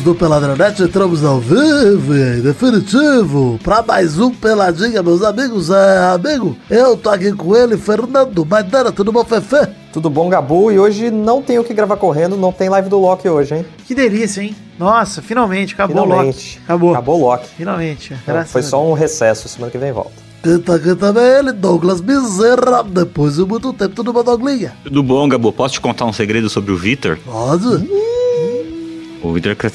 amigos do Peladranet, entramos ao vivo e em definitivo para mais um Peladinha, meus amigos. É, amigo, eu tô aqui com ele, Fernando Maidana, tudo bom, Fefe? Tudo bom, Gabu? E hoje não tenho o que gravar correndo, não tem live do Loki hoje, hein? Que delícia, hein? Nossa, finalmente, acabou Finalmente. o Loki. Acabou. Acabou o Loki. Finalmente. Graças foi só um recesso, semana que vem volta. Tá aqui também ele, Douglas Bezerra, depois de muito tempo, tudo bom, Douglinha? Tudo bom, Gabo? Posso te contar um segredo sobre o Vitor? Pode? O Vitor quer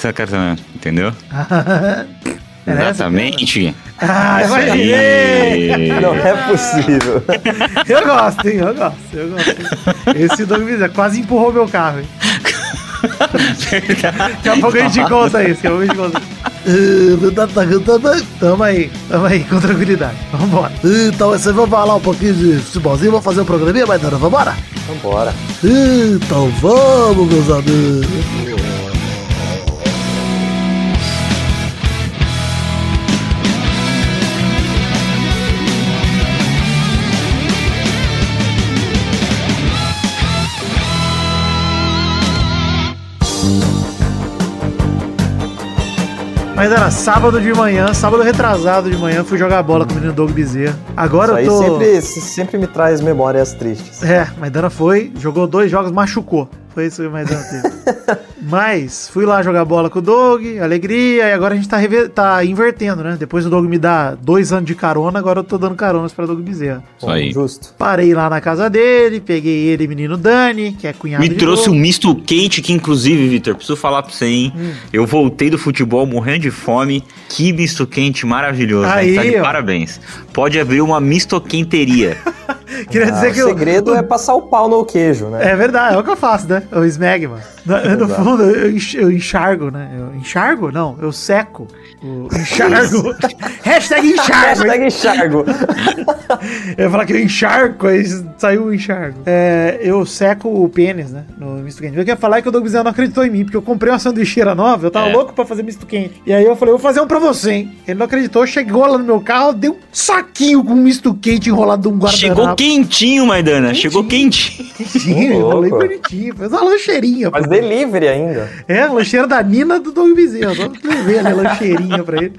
entendeu? Era essa Exatamente. Ah, imaginei! aí. Não é possível. Eu gosto, hein? Eu gosto, eu gosto. Esse Doug Bezerra quase empurrou meu carro, hein? Daqui a pouco a gente conta isso, daqui a pouco a gente conta. Também. Tamo aí, tamo aí, com tranquilidade. Vambora. Então, você vai falar um pouquinho de futebolzinho, vamos fazer um programinha, Maidana, vambora? Vambora. Então vamos, meus amigos. Mas era sábado de manhã, sábado retrasado de manhã, fui jogar bola com o menino Doug Bezerra. Agora Isso eu aí tô. sempre, sempre me traz memórias tristes. É, Maidana foi, jogou dois jogos, machucou. Foi isso que o Maidana teve. Mas fui lá jogar bola com o Doug, alegria, e agora a gente tá, tá invertendo, né? Depois o Doug me dá dois anos de carona, agora eu tô dando caronas pra Doug Bezerra. Isso aí. Justo. Parei lá na casa dele, peguei ele e menino Dani, que é cunhado Me de trouxe um Doug. misto quente que, inclusive, Vitor, preciso falar pra você, hein? Hum. Eu voltei do futebol morrendo de fome. Que misto quente maravilhoso. Aí, hein? Tá de ó. parabéns. Pode abrir uma mistoquenteria. Queria Ah, dizer o que eu- segredo é passar o pau no queijo, né? É verdade, é o que eu faço, né? O smegma. No, no fundo, eu, enx- eu enxargo, né? Eu enxargo? Não, eu seco. O enxargo. Hashtag enxargo. Hashtag enxargo. Eu ia falar que eu encharco, aí saiu o enchargo. É, eu seco o pênis, né? No misto quente. Eu queria falar que o Doug Bezerra não acreditou em mim, porque eu comprei uma sanduicheira nova, eu tava É. louco pra fazer misto quente. E aí eu falei, eu vou fazer um pra você, hein? Ele não acreditou, chegou lá no meu carro, deu um saquinho com misto quente enrolado num guardanapo. Chegou quentinho, Maidana. Chegou quentinho. Quentinho, louco. bonitinho. Fez uma lancheirinha. Mas pô. delivery ainda. É, a lancheira da Nina do Doug Bezerra. Eu só levei ali a lancheirinha pra ele.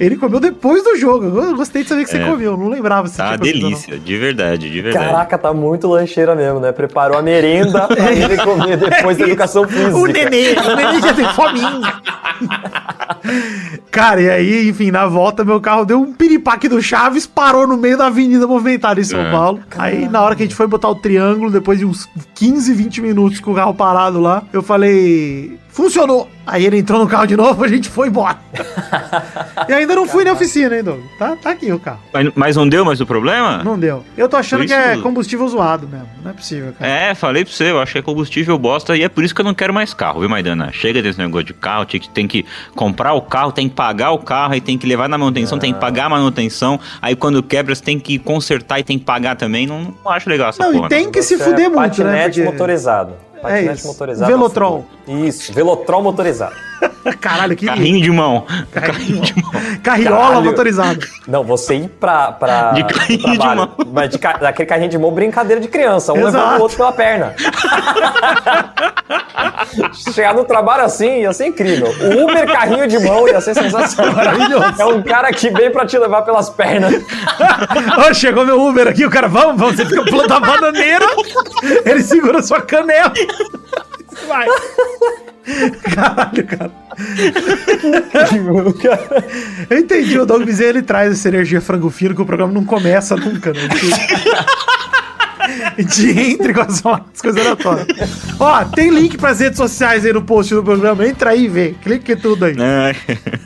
Ele comeu depois do jogo. Eu gostei de saber que você É. comeu. Não lembrava se Tá uma delícia, de verdade, de verdade. Caraca, tá muito lancheira mesmo, né? Preparou a merenda pra ele comer depois da educação física. O nenê, o nenê já tem fominha. Cara, e aí, enfim, na volta, meu carro deu um piripaque do Chaves, parou no meio da avenida movimentada em São É. Paulo. Aí, na hora que a gente foi botar o triângulo, depois de uns 15, 20 minutos com o carro parado lá, eu falei. Funcionou! Aí ele entrou no carro de novo, a gente foi embora. e ainda não fui na oficina, hein, Doug? Tá, tá aqui o carro. Mas, mas não deu mais o problema? Não deu. Eu tô achando que é combustível zoado mesmo. Não é possível, cara. É, falei pra você, eu acho que é combustível bosta e é por isso que eu não quero mais carro, viu, Maidana? Chega desse negócio de carro, tem que, tem que comprar o carro, tem que pagar o carro, aí tem que levar na manutenção, tem que pagar a manutenção, aí quando quebra você tem que consertar e tem que pagar também, não, não acho legal essa Não, porra. e tem que se fuder é muito, né? Porque- motorizado. Patinete isso. motorizado. Velotrol. Isso, Velotrol motorizado. Caralho, que. Carrinho de mão. Carrinho de mão. Carriola Caralho. motorizado. Não, você ir pra. pra De carrinho de trabalho, mão. Mas de ca- daquele carrinho de mão, brincadeira de criança. Um Exato. levando o outro pela perna. Chegar no trabalho assim ia ser incrível. O Uber carrinho de mão ia ser sensacional. Maravilhoso. É um cara que vem pra te levar pelas pernas. Ô, chegou meu Uber aqui, o cara, vamos, vamos, você fica plantando a bananeira, ele segura sua canela. Vai. Caralho, cara. Eu entendi, o Doug Bezerra, ele traz essa energia frango fino que o programa não começa nunca, né? Gente entre com as, as coisas aleatórias. Ó, tem link pras redes sociais aí no post do programa, entra aí e vê, clique tudo aí. É.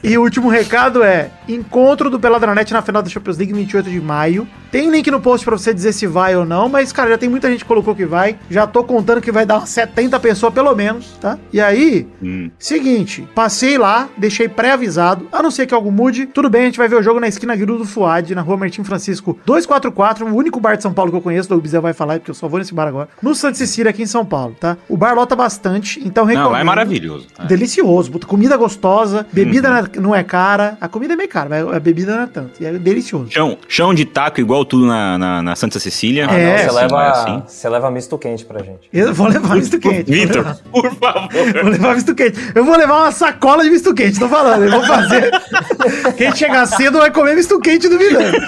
E o último recado é: encontro do Peladranet na final da Champions League 28 de maio. Tem link no post pra você dizer se vai ou não, mas, cara, já tem muita gente que colocou que vai. Já tô contando que vai dar umas 70 pessoas pelo menos, tá? E aí, Hum. seguinte, passei lá, deixei pré-avisado, a não ser que algo mude. Tudo bem, a gente vai ver o jogo na esquina Guiru do Fuad, na rua Martim Francisco 244, o único bar de São Paulo que eu conheço, o Bizé vai falar lá, porque eu só vou nesse bar agora. No Santa Cecília, aqui em São Paulo, tá? O bar lota bastante, então Não, recomendo. lá é maravilhoso. É. Delicioso, comida gostosa, bebida não é- não é cara. A comida é meio cara, mas a bebida não é tanto. E é delicioso. Chão, chão de taco igual tudo na, na, na Santa Cecília. É, Não, você, assim, leva, é assim. você leva misto quente pra gente. Eu vou levar misto quente. Vitor, por favor. Vou levar misto quente. Eu vou levar uma sacola de misto quente, tô falando. Eu vou fazer. Quem chegar cedo vai comer misto quente do Milano.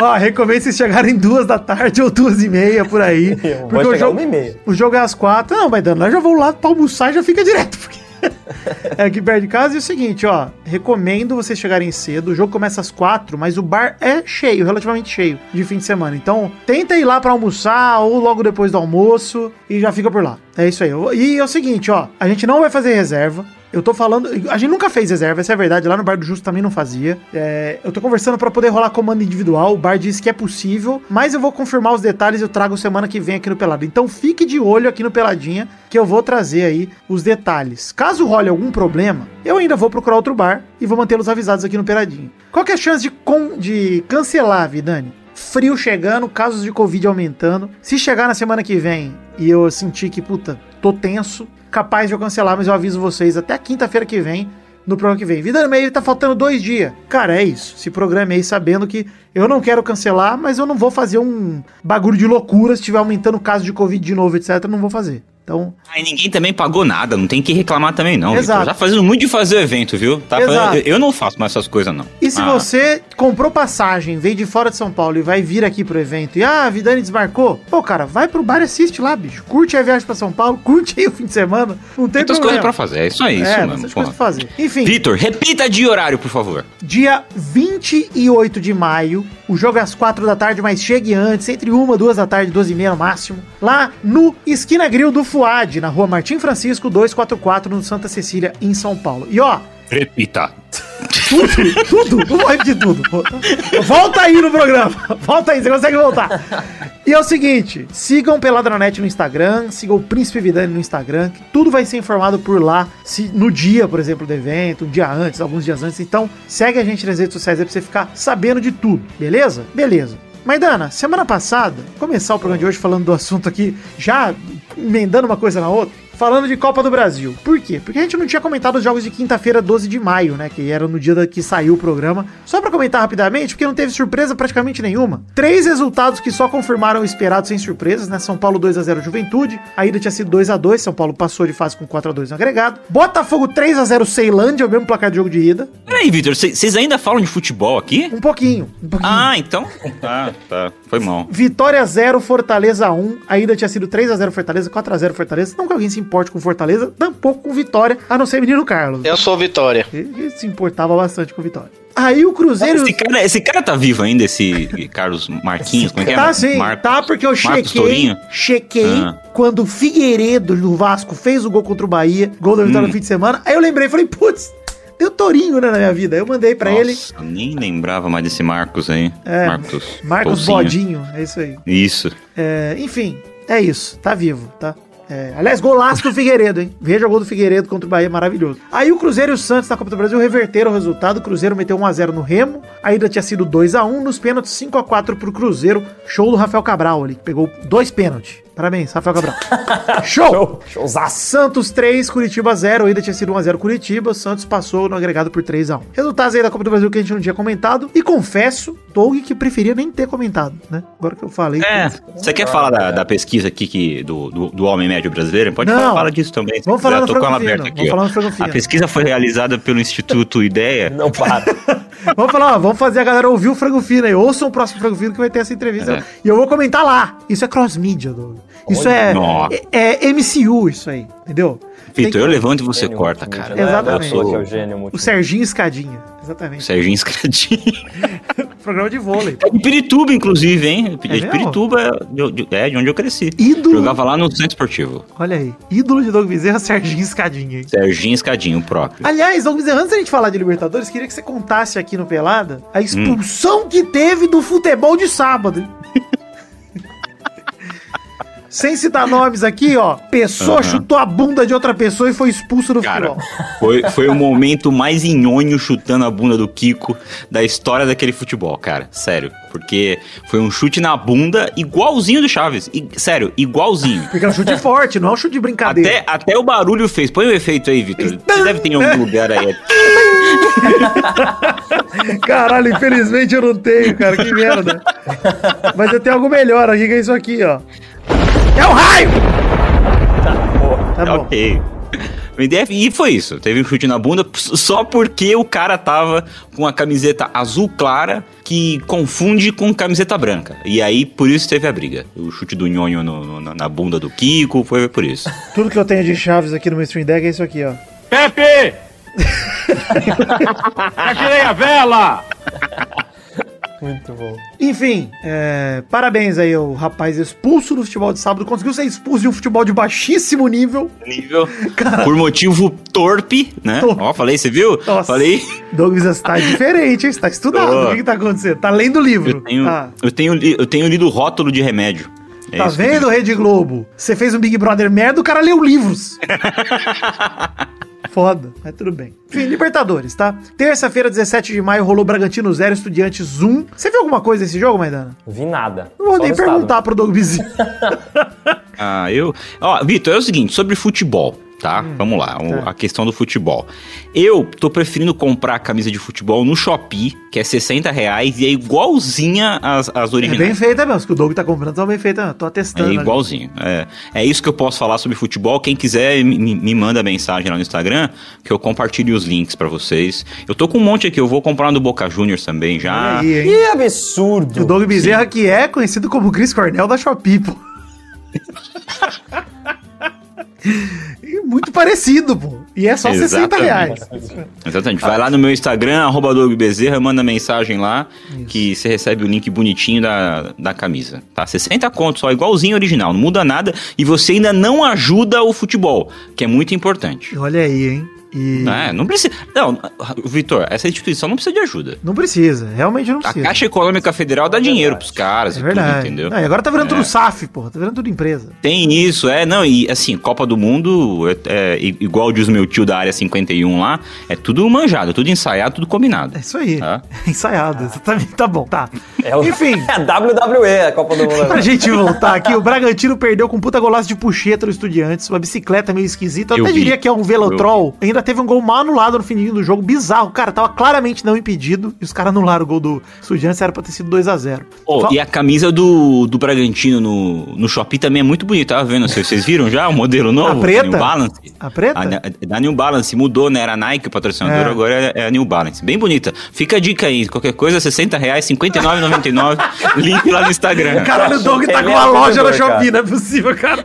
Ó, recomendo vocês chegarem duas da tarde ou duas e meia por aí. Eu Porque o jogo, o jogo é às quatro. Não, vai dando. Eu já vou lá pra almoçar e já fica direto. Porque é aqui perto de casa. E é o seguinte, ó. Recomendo vocês chegarem cedo. O jogo começa às quatro, mas o bar é cheio, relativamente cheio, de fim de semana. Então, tenta ir lá pra almoçar ou logo depois do almoço e já fica por lá. É isso aí. E é o seguinte, ó. A gente não vai fazer reserva. Eu tô falando. A gente nunca fez reserva, essa é a verdade. Lá no Bar do Justo também não fazia. É, eu tô conversando pra poder rolar comando individual. O bar disse que é possível, mas eu vou confirmar os detalhes e eu trago semana que vem aqui no Pelado. Então fique de olho aqui no Peladinha, que eu vou trazer aí os detalhes. Caso role algum problema, eu ainda vou procurar outro bar e vou mantê-los avisados aqui no Peladinha. Qual que é a chance de, con- de cancelar, Vidani? Frio chegando, casos de Covid aumentando. Se chegar na semana que vem e eu sentir que, puta, tô tenso, capaz de eu cancelar, mas eu aviso vocês até quinta-feira que vem, no programa que vem. Vida no meio tá faltando dois dias. Cara, é isso. Se programe aí sabendo que eu não quero cancelar, mas eu não vou fazer um bagulho de loucura. Se tiver aumentando o caso de Covid de novo, etc., não vou fazer. Então, Aí ninguém também pagou nada, não tem que reclamar também, não. Exato. Vitor. Tá fazendo muito de fazer evento, viu? Tá Exato. fazendo- eu, não faço mais essas coisas, não. E se Ah, você comprou passagem, veio de fora de São Paulo e vai vir aqui pro evento e, ah, a Vidani desmarcou, pô, cara, vai pro bar e assiste lá, bicho. Curte a viagem pra São Paulo, curte aí o fim de semana. Não tem Muitas coisas pra fazer, é isso aí, isso é, mesmo. bastante pô. coisa pra fazer. Enfim, Vitor, repita de horário, por favor. dia 28 de maio, o jogo é às 4 da tarde, mas chegue antes, entre 1 duas da tarde, 12 e meia no máximo, lá no Esquina Grill do Fuad, na rua Martim Francisco, 244, no Santa Cecília, em São Paulo. E ó, Repita. tudo, tudo, não vou repetir tudo. Volta aí no programa. Volta aí, você consegue voltar. E é o seguinte, sigam Peladranet no Instagram, sigam o Príncipe Vidani no Instagram, que tudo vai ser informado por lá, se no dia, por exemplo, do evento, um dia antes, alguns dias antes. Então, segue a gente nas redes sociais aí pra você ficar sabendo de tudo, beleza? Beleza. Maidana, semana passada, começar o programa de hoje falando do assunto aqui, já emendando uma coisa na outra. Falando de Copa do Brasil. Por quê? Porque a gente não tinha comentado os jogos de quinta-feira, 12 de maio, né? Que era no dia que saiu o programa. Só pra comentar rapidamente, porque não teve surpresa praticamente nenhuma. Três resultados que só confirmaram o esperado sem surpresas, né? São Paulo 2x0 Juventude. A ida tinha sido 2x2. São Paulo passou de fase com 4x2 no agregado. Botafogo 3x0 Ceilândia, o mesmo placar de jogo de ida. Peraí, Vitor, vocês ainda falam de futebol aqui? Um pouquinho. Um pouquinho. Ah, então. Tá, tá. Foi mal. Vitória 0, Fortaleza 1. A ida tinha sido 3x0 Fortaleza, 4x0 Fortaleza. Não que alguém se importe com Fortaleza, tampouco com Vitória, a não ser menino Carlos. Eu sou Vitória. Ele se importava bastante com Vitória. Aí o Cruzeiro. Esse cara, esse cara tá vivo ainda, esse Carlos Marquinhos? Como é que é? Tá sim, Marcos- tá porque eu Marcos chequei, Tourinho? chequei Ah. quando o Figueiredo do Vasco fez o gol contra o Bahia, gol da vitória Hum. no fim de semana. Aí eu lembrei, falei, putz, tem o Tourinho né, na minha vida. Eu mandei pra Nossa, ele, eu nem lembrava mais desse Marcos aí. É, Marcos. Marcos. Bodinho, é isso aí. Isso. É, enfim, é isso, tá vivo, tá? É, aliás, golaço do Figueiredo, hein? Veja o gol do Figueiredo contra o Bahia, maravilhoso. Aí o Cruzeiro e o Santos na Copa do Brasil reverteram o resultado. O Cruzeiro meteu 1x0 no Remo. A ida tinha sido 2x1. Nos pênaltis, 5x4 pro Cruzeiro. Show do Rafael Cabral ali, que pegou dois pênaltis. Parabéns, Rafael Cabral. Show! Show, showzaço. Santos 3, Curitiba 0. A ida tinha sido 1x0 Curitiba. Santos passou no agregado por 3x1. Resultados aí da Copa do Brasil que a gente não tinha comentado. E confesso, Doug, que preferia nem ter comentado, né? Agora que eu falei. É, você quer falar da, da pesquisa aqui que, do, do, do homem médio brasileiro? Pode Não. falar, fala disso também. Vamos falar no frango fino, aberta aqui, vamos falar no frango fino. A pesquisa foi realizada pelo Instituto Ideia. Não para. Vamos falar, ó, vamos fazer a galera ouvir o Frango Fino aí. Ouçam o próximo Frango Fino que vai ter essa entrevista. É. E eu vou comentar lá. Isso é cross-mídia, Doug. Isso é, Nossa. é, é MCU, isso aí. Entendeu? Vitor, eu levanto e você Gênio corta, cara. Exatamente. Que é o gênio O. Serginho Escadinha. O Exatamente. Serginho Escadinho. Programa de vôlei. É de Pirituba, inclusive, hein? É de? Pirituba é de, de- é de onde eu cresci. Ídolo. Jogava lá no Centro Esportivo. Olha aí. Ídolo de Doug Bezerra, Serginho Escadinha. hein? Serginho Escadinho, o próprio. Aliás, Doug Bezerra, antes da gente falar de Libertadores, queria que você contasse aqui no Pelada a expulsão Hum. que teve do futebol de sábado. sem citar nomes aqui, ó, pessoa chutou a bunda de outra pessoa e foi expulso do Cara, futebol. foi, foi o momento mais inhonho chutando a bunda do Kiko da história daquele futebol, cara. Sério. Porque foi um chute na bunda igualzinho do Chaves. I- sério, igualzinho. Porque é um chute forte, não é um chute de brincadeira. Até, até o barulho fez. Põe o efeito aí, Vitor. Você deve ter em algum lugar aí. Caralho, infelizmente eu não tenho, cara, que merda. Mas eu tenho algo melhor aqui, que é isso aqui, ó. É o raio! Tá bom. ok. E foi isso. Teve um chute na bunda só porque o cara tava com a camiseta azul clara que confunde com camiseta branca. E aí, por isso teve a briga. O chute do nhonho no- no- na bunda do Kiko foi por isso. Tudo que eu tenho de chaves aqui no meu stream deck é isso aqui, ó. Pepe! Atirei a vela! Muito bom. Enfim, é, parabéns aí ao rapaz expulso do futebol de sábado. Conseguiu ser expulso de um futebol de baixíssimo nível. Nível. Por motivo torpe, né? Torpe. Ó, falei, você viu? Nossa. Falei. Douglas está diferente, hein? Você tá estudando. Tô. O que, que tá acontecendo? Tá lendo o livro. Eu tenho, Ah, eu tenho, li- eu tenho lido rótulo de remédio. É tá vendo, Rede Globo? Você fez um Big Brother merda, o cara leu livros. Foda, mas tudo bem. Enfim, Libertadores, tá? Terça-feira, 17 de maio, rolou Bragantino 0, Estudiantes 1. Você viu alguma coisa desse jogo, Maidana? Vi nada. Não vou Só nem o resultado. perguntar pro Doug Bezerra. Ah, eu. Ó, Vitor, é o seguinte, sobre futebol, tá? Vamos lá, tá. a questão do futebol. Eu tô preferindo comprar a camisa de futebol no Shopee, que é 60 reais, e é igualzinha às, às É originais. bem feita mesmo, que o Doug tá comprando, tá bem feita. Tô É atestando. ali. igualzinho. É, é isso que eu posso falar sobre futebol. Quem quiser, me, me- manda mensagem lá no Instagram, que eu compartilho os links pra vocês. Eu tô com um monte aqui, eu vou comprar um do Boca Juniors também já. Aí? Que absurdo! O Doug Bezerra, que é conhecido como Chris Cornell da Shopee, pô. Parecido, pô. E é só 60 reais. Exatamente. Vai lá no meu Instagram, arroba Bezerra, manda mensagem lá, que você recebe o link bonitinho da, da camisa. Tá? 60 conto só, igualzinho original, não muda nada. E você ainda não ajuda o futebol, que é muito importante. Olha aí, hein? E É, não precisa. Não, Vitor, essa instituição não precisa de ajuda. não precisa, realmente não A precisa. Caixa Econômica Federal dá dinheiro pros caras É e verdade. tudo, entendeu? Não, e agora tá virando É. tudo SAF, porra. Tá virando tudo empresa. Tem isso, é, não, e assim, Copa do Mundo, é, é, igual diz o meu tio da área 51 lá, é tudo manjado, tudo ensaiado, tudo combinado. É isso aí. Tá. Ensaiado, exatamente. Tá bom, tá. É o... Enfim. É a WWE, a Copa do Mundo. Pra gente voltar aqui, o Bragantino perdeu com um puta golaço de puxeta no Estudiantes, uma bicicleta meio esquisita. Eu Eu até vi. diria que é um velotrol. Ainda teve um gol mal anulado no fininho do jogo, bizarro. Cara, tava claramente não impedido e os caras anularam o gol do Estudiantes, era pra ter sido 2x0. Pô, e a camisa do, do Bragantino no, no Shopee também é muito bonita, tava vendo? Vocês vocês viram já o modelo novo? A preta? New Balance. A preta? A, da New Balance mudou, né? Era Nike o patrocinador, É. agora é, é a New Balance. Bem bonita. Fica a dica aí, qualquer coisa, 60 reais, 59,99. link lá no Instagram. Caralho, o Doug tá Ele com é uma loja Shopee, cara. não é possível, cara.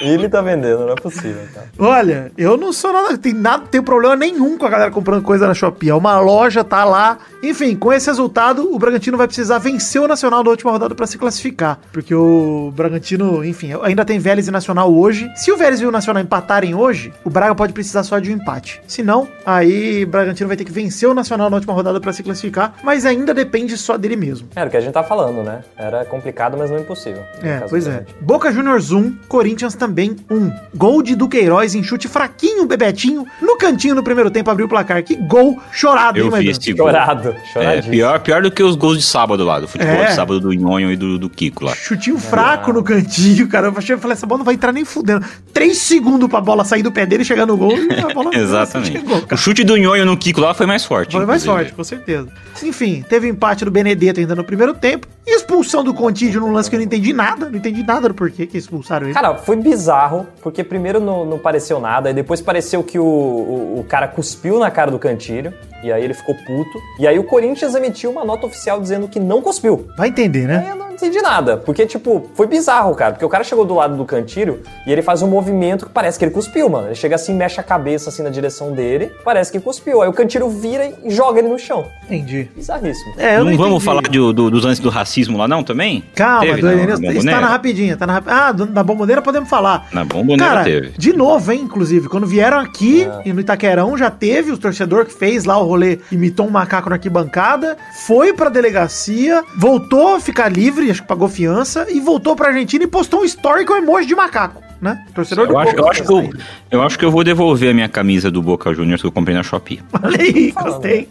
Ele tá vendendo, não é possível, cara. Olha, eu não sou nada, tem nada, tem problema nenhum com a galera comprando coisa na Shopee. É uma loja, tá lá. Enfim, com esse resultado, o Bragantino vai precisar vencer o Nacional na última rodada pra se classificar. Porque o Bragantino, enfim, ainda tem Vélez e Nacional hoje. Se o Vélez e o Nacional empatarem hoje, o Braga pode precisar só de um empate. Se não, aí o Bragantino vai ter que vencer o Nacional na última rodada pra se classificar, mas ainda depende só dele mesmo. Era o que a gente tá falando, né? Era complicado, mas não impossível. no É, pois é. Boca Juniors 1, Corinthians também 1. Gol de Duqueiroz em chute fraquinho, Bebetinho, no cantinho no primeiro tempo abriu o placar. Que gol chorado, Eu hein, vi Maidana? esse gol. Chorado, É, pior, pior do que os gols de sábado lá, do futebol É. de sábado do Nhonho e do, do Kiko lá. Chutinho fraco no cantinho, cara. Eu achei- falei, essa bola não vai entrar nem fudendo. Três segundos pra bola sair do pé dele e chegar no gol e a bola Exatamente. chegou, O chute do Nhonho no Kiko lá foi mais forte. Foi mais inclusive. forte, com certeza. Enfim, teve empate do Benedetto ainda no primeiro tempo. E expulsão do Contígio num lance que eu não entendi nada. Não entendi nada do porquê que expulsaram ele. Cara, foi bizarro, porque primeiro não, não pareceu nada, e depois pareceu que o, o, o cara cuspiu na cara do Cantilho, e aí ele ficou puto. E aí o Corinthians emitiu uma nota oficial dizendo que não cuspiu. Vai entender, né? Aí eu não entendi nada, porque, tipo, foi bizarro, cara. Porque o cara chegou do lado do Cantilho e ele faz um movimento que parece que ele cuspiu, mano. Ele chega assim, mexe a cabeça assim na direção dele, parece que cuspiu. Aí o Cantilho vira e joga ele no chão. Entendi. Bizarríssimo. É, eu Não, não, vamos entendi. falar de- do- dos lances do racismo lá não também? Calma, Teve do na- Edenilson. na Está Bomboneira? na rapidinha, tá na rap... Ah, do- da bomboneira podemos falar. Na bomboneira Cara, teve. de novo, hein, inclusive, quando vieram aqui e no Itaquerão já teve o torcedor que fez lá o rolê, imitou um macaco na arquibancada, foi pra delegacia, voltou a ficar livre, acho que pagou fiança, e voltou pra Argentina e postou um story com emoji de macaco, né? Torcedor Eu acho, Boca eu, acho que eu, eu acho que eu vou devolver a minha camisa do Boca Juniors que eu comprei na Shopee. Olha aí, gostei.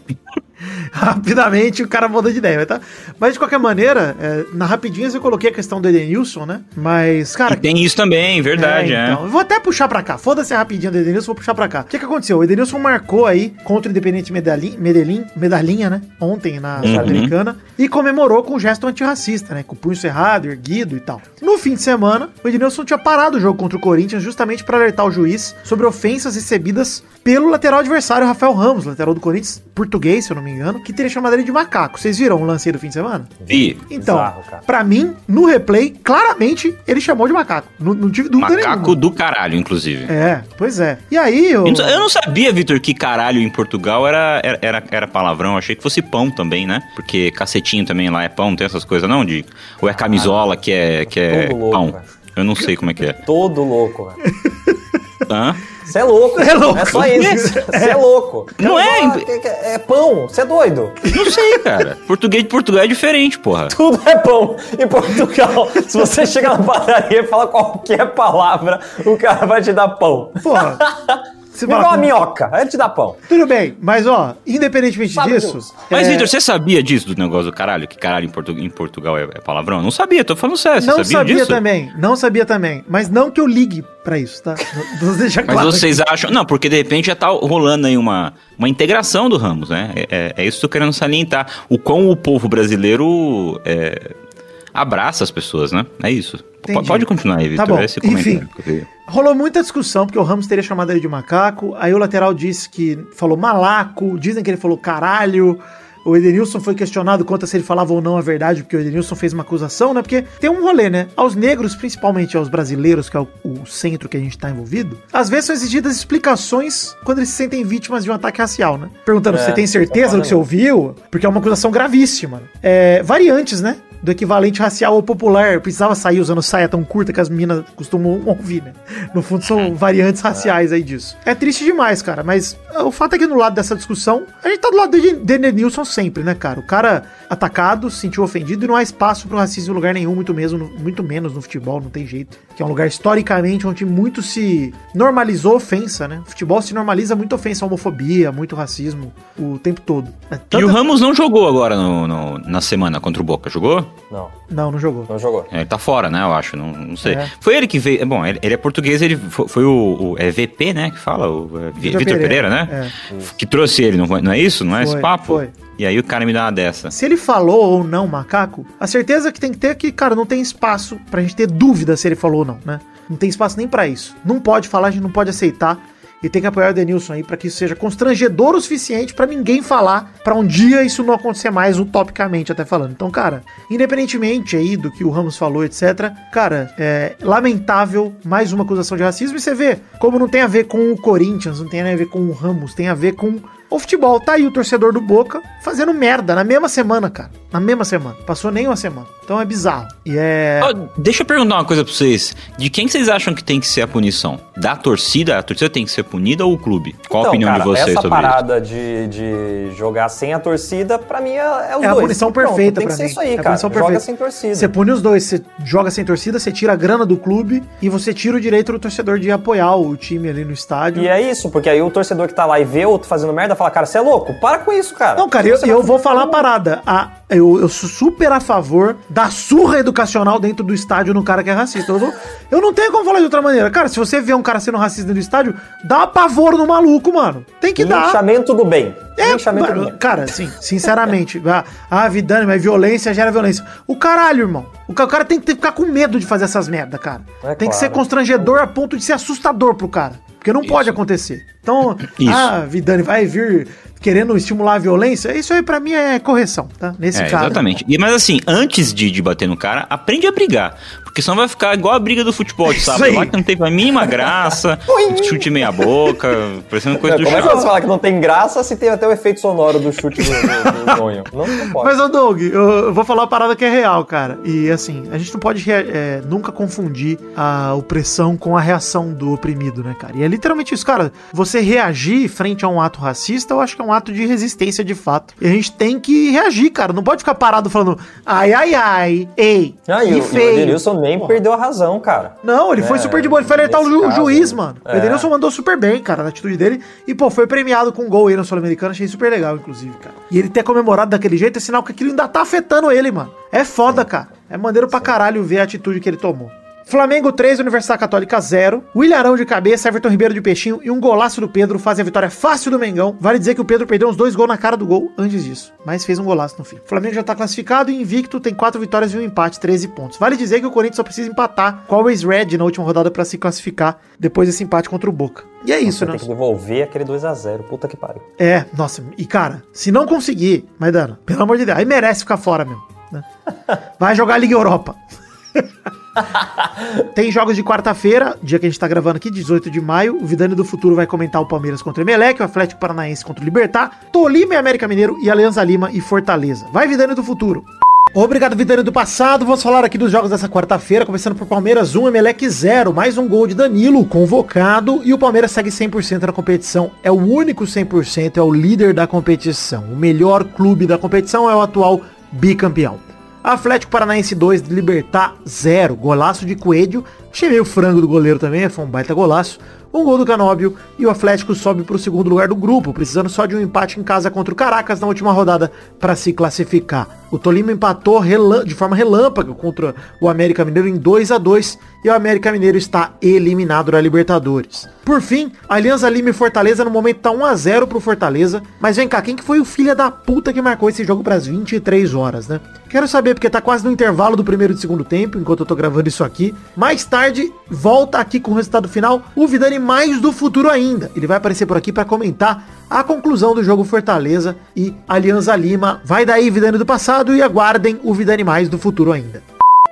Rapidamente o cara mudou de ideia, tá? Mas de qualquer maneira, é, na rapidinha eu coloquei a questão do Edenilson, né? Mas, cara. E tem isso também, verdade, é. então, eu vou até puxar pra cá. Foda-se a rapidinha do Edenilson, vou puxar pra cá. O que, que aconteceu? O Edenilson marcou aí contra o Independente Medellín, Medellín medalhinha, né? Ontem na Uhum. Sul-Americana. E comemorou com um gesto antirracista, né? Com o punho cerrado, erguido e tal. No fim de semana, o Edenilson tinha parado o jogo contra o Corinthians justamente pra alertar o juiz sobre ofensas recebidas pelo lateral adversário, Rafael Ramos, lateral do Corinthians, português, se eu não me engano, que teria chamado ele de macaco. Vocês viram o lance aí do fim de semana? Vi. Então, pra mim, no replay, claramente ele chamou de macaco. Não, não tive dúvida Macaco nenhuma. do caralho, inclusive. É, pois é. E aí, eu... Eu não- sabia, Vitor, que caralho em Portugal era, era, era, palavrão. Eu achei que fosse pão também, né? Porque cacetinho também lá é pão, não tem essas coisas não? De, ou é camisola que é, que é pão? Eu não sei como é que é. Todo louco, velho. Hã? Você é louco. É louco. É só isso. Você é louco. Não é? Que- que- É pão. Você é doido. Não sei, cara. Português de Portugal é diferente, porra. Tudo é pão. Em Portugal, se você chega na padaria e fala qualquer palavra, o cara vai te dar pão. Porra. Você Igual a minhoca, aí ele te dá pão. Tudo bem, mas ó, independentemente Sabe disso. disso. Mas, é, Vitor, você sabia disso do negócio do caralho? Que caralho em, Portu- em Portugal é, é palavrão? Não sabia, tô falando sério. Você não sabia, sabia disso? também, não sabia também. Mas não que eu ligue pra isso, tá? Vou deixar Mas claro. vocês acham. Não, porque de repente já tá rolando aí uma, uma integração do Ramos, né? É, é- é isso que eu tô querendo salientar. O quão o povo brasileiro é, abraça as pessoas, né? É isso. Entendi. Pode continuar aí, Tá Vitor. bom. Esse Enfim. Rolou muita discussão, porque o Ramos teria chamado ele de macaco. Aí o lateral disse que falou malaco. Dizem que ele falou caralho. O Edenilson foi questionado quanto a se ele falava ou não a verdade, porque o Edenilson fez uma acusação, né? Porque tem um rolê, né? Aos negros, principalmente aos brasileiros, que é o, o centro que a gente tá envolvido, às vezes são exigidas explicações quando eles se sentem vítimas de um ataque racial, né? Perguntando, É, você tem certeza do que você ouviu? Porque é uma acusação gravíssima. É, variantes, né? Do equivalente racial ou popular. Precisava sair usando saia tão curta que as meninas costumam ouvir, né? No fundo, são variantes raciais aí disso. É triste demais, cara. Mas ah, o fato é que no lado dessa discussão, a gente tá do lado de Denilson sempre, né, cara? O cara atacado, se sentiu ofendido e não há espaço pro racismo em lugar nenhum, muito, mesmo, muito menos no futebol, não tem jeito. Que é um lugar historicamente onde muito se normalizou ofensa, né? O futebol se normaliza muito ofensa, homofobia, muito racismo o tempo todo. É E tanta- o Ramos não jogou agora no, no- na semana contra o Boca, jogou? Não, Não, não jogou. não jogou. É, Ele tá fora, né? Eu acho, não, não sei. É. Foi ele que veio. Bom, ele, ele é português, ele foi, foi o, o- é VP, né? Que fala, o é, Vi- Vitor Vitor Pereira, Pereira, né? é. Que trouxe ele, não, não é isso? Não é Foi, esse papo? foi. E aí o cara me dá uma dessa. Se ele falou ou não macaco, a certeza que tem que ter é que, cara, não tem espaço pra gente ter dúvida se ele falou ou não, né? Não tem espaço nem pra isso. Não pode falar, a gente não pode aceitar. E tem que apoiar o Denilson aí pra que isso seja constrangedor o suficiente pra ninguém falar, pra um dia isso não acontecer mais utopicamente até falando. Então, cara, independentemente aí do que o Ramos falou, etc, cara, é lamentável mais uma acusação de racismo e você vê como não tem a ver com o Corinthians, não tem a ver com o Ramos, tem a ver com o futebol. Tá aí o torcedor do Boca fazendo merda na mesma semana, cara. Na mesma semana. Passou nem uma semana. Então é bizarro. E é. Ó, deixa eu perguntar uma coisa pra vocês. De quem vocês acham que tem que ser a punição? Da torcida? A torcida tem que ser punida ou o clube? Qual a Então, opinião cara, de vocês essa sobre isso? parada de, de jogar sem a torcida, pra mim, é, é os É a dois. punição Pronto, perfeita Tem pra que ser mim. isso aí, É a cara. punição Joga perfeita. sem torcida. Você pune os dois, você joga sem torcida, você tira a grana do clube e você tira o direito do torcedor de apoiar o time ali no estádio. E é isso, porque aí o torcedor que tá lá e vê outro fazendo merda fala, cara, você é louco? Para com isso, cara. Não, cara, eu, eu vai- vou falar a parada. A, eu, eu sou super a favor da surra educacional dentro do estádio no cara que é racista. Eu, eu não tenho como falar de outra maneira. Cara, se você vê um cara sendo racista dentro do estádio, dá pavor no maluco, mano. Tem que dar. Linchamento do bem. É, Linchamento do bem. cara, assim, sinceramente, ah, ah, Vidani, mas violência gera violência. O caralho, irmão. O ca- o cara tem que ficar com medo de fazer essas merda, cara. É tem que claro. ser constrangedor a ponto de ser assustador pro cara. Porque não pode acontecer. Então, Isso. ah, Vidani vai vir querendo estimular a violência. Isso aí pra mim é correção, tá? Nesse É, caso. exatamente. E, mas assim, antes de, de bater no cara, aprende a brigar. Porque senão vai ficar igual a briga do futebol sábado aí. lá, que não teve a mínima graça, chute meia boca, parecendo coisa do Como é que chão. você fala que não tem graça se tem até o efeito sonoro do chute do, do, do sonho? Não, não pode. Mas, ô Doug, eu, eu vou falar uma parada que é real, cara. E assim, a gente não pode é, nunca confundir a opressão com a reação do oprimido, né, cara? E é literalmente isso, cara. Você reagir frente a um ato racista, eu acho que é um ato de resistência de fato. E a gente tem que reagir, cara. Não pode ficar parado falando ai, ai, ai, ei, Ah, e, que o, e o feio. Nem Porra. perdeu a razão, cara. Não, ele foi É, super de boa. Ele foi alertar o caso, juiz, né? mano. O É. Edenilson mandou super bem, cara, na atitude dele. E, pô, foi premiado com um gol aí no Sul-Americano. Achei super legal, inclusive, cara. E ele ter comemorado daquele jeito é sinal que aquilo ainda tá afetando ele, mano. É foda, cara. É maneiro pra caralho ver a atitude que ele tomou. Flamengo 3, Universidade Católica 0. Willarão de cabeça, Everton Ribeiro de peixinho e um golaço do Pedro fazem a vitória fácil do Mengão. Vale dizer que o Pedro perdeu uns dois gols na cara do gol antes disso, mas fez um golaço no fim. O Flamengo já tá classificado e invicto, tem quatro vitórias e um empate, 13 pontos. Vale dizer que o Corinthians só precisa empatar com a Always Red na última rodada pra se classificar depois desse empate contra o Boca. E é isso, né? tem que devolver aquele 2x0. Puta que pariu. É, nossa, e cara, se não conseguir, Maidana, pelo amor de Deus, aí merece ficar fora mesmo. né? Vai jogar Liga Europa. Tem jogos de quarta-feira, dia que a gente tá gravando aqui, 18 de maio. O Vidani do Futuro vai comentar o Palmeiras contra o Emelec, o Atlético Paranaense contra o Libertar, Tolima e América Mineiro e Alianza Lima e Fortaleza. Vai, Vidani do Futuro. Obrigado, Vidani do passado. Vamos falar aqui dos jogos dessa quarta-feira, começando por Palmeiras 1, Emelec 0. Mais um gol de Danilo, convocado. E o Palmeiras segue 100% na competição. É o único 100%, é o líder da competição. O melhor clube da competição é o atual bicampeão. Atlético Paranaense 2, Libertar 0. Golaço de Coelho. Achei meio frango do goleiro também, foi um baita golaço. Um gol do Canóbio e o Atlético sobe para o segundo lugar do grupo, precisando só de um empate em casa contra o Caracas na última rodada para se classificar. O Tolima empatou de forma relâmpago contra o América Mineiro em 2 a 2 e o América Mineiro está eliminado da Libertadores. Por fim, Alianza Lima e Fortaleza no momento tá 1 a 0 pro Fortaleza, mas vem cá, quem que foi o filho da puta que marcou esse jogo para as 23 horas, né? Quero saber porque tá quase no intervalo do primeiro e do segundo tempo, enquanto eu tô gravando isso aqui. Mais tarde, volta aqui com o resultado final, o Vidani mais do futuro ainda. Ele vai aparecer por aqui para comentar a conclusão do jogo Fortaleza e Alianza Lima. Vai daí, Vidani do passado, e aguardem o Vidani mais do futuro ainda.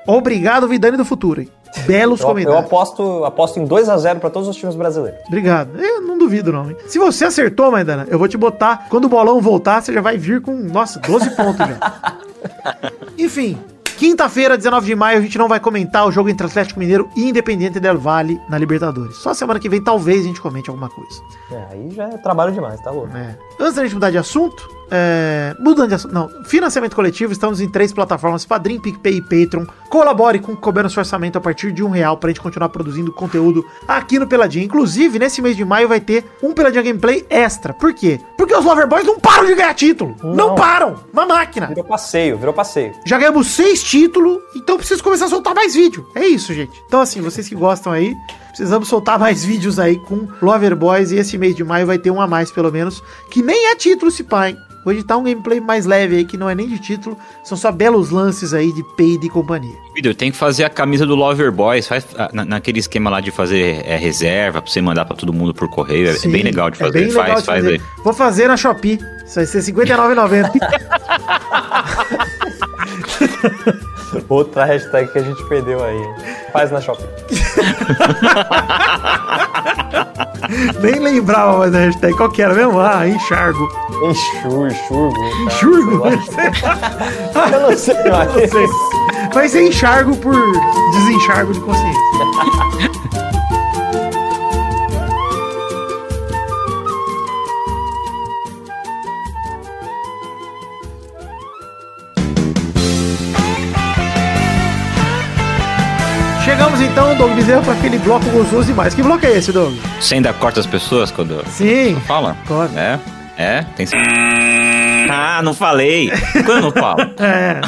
Obrigado, Vidani do futuro, hein? Belos Eu, eu comentários. aposto, aposto em 2x0 pra todos os times brasileiros. Obrigado. Eu não duvido, não. Hein? Se você acertou, Maidana, eu vou te botar. Quando o bolão voltar, você já vai vir com, nossa, 12 pontos já. Enfim. Quinta-feira, 19 de maio, a gente não vai comentar o jogo entre Atlético Mineiro e Independiente del Valle na Libertadores. Só semana que vem talvez a gente comente alguma coisa. É, aí já é trabalho demais, tá louco? É. Antes da gente mudar de assunto, é... mudando de assunto, não, financiamento coletivo, estamos em três plataformas, Padrim, PicPay e Patreon. Colabore com o Cobrando Seu Orçamento a partir de um real pra gente continuar produzindo conteúdo aqui no Peladinha. Inclusive, nesse mês de maio vai ter um Peladinha Gameplay extra. Por quê? Porque os Loverboys não param de ganhar título. Não, Não. param. Uma máquina. Virou passeio, virou passeio. Já ganhamos seis títulos, então preciso começar a soltar mais vídeo. É isso, gente. Então, assim, vocês que gostam aí, precisamos soltar mais vídeos aí com Lover Boys. E esse mês de maio vai ter um a mais, pelo menos, que nem é título se pá, hein? Vou editar um gameplay mais leve aí, que não é nem de título, são só belos lances aí de peide e companhia. Vitor, tem que fazer a camisa do Lover Boys, faz ah, na- naquele esquema lá de fazer é, reserva, pra você mandar pra todo mundo por correio. É- É, Sim, bem legal de é fazer. bem faz, faz fazer. aí. Vou fazer na Shopee. Isso vai ser R$ 59,90. Outra hashtag que a gente perdeu aí. Faz na Shopping. Nem lembrava mais da hashtag. Qual que era mesmo? Ah, enxargo. Enxur, enxurgo. tá? Enxurgo? Eu não sei mais. Não sei. Vai ser enxargo por desenxargo de consciência. Chegamos então, Doug Bezerra, para aquele bloco gostoso demais. Que bloco é esse, Doug? Você ainda corta as pessoas quando Sim. fala? Corta. É? É? Tem... Ah, não falei. Quando eu não falo? É.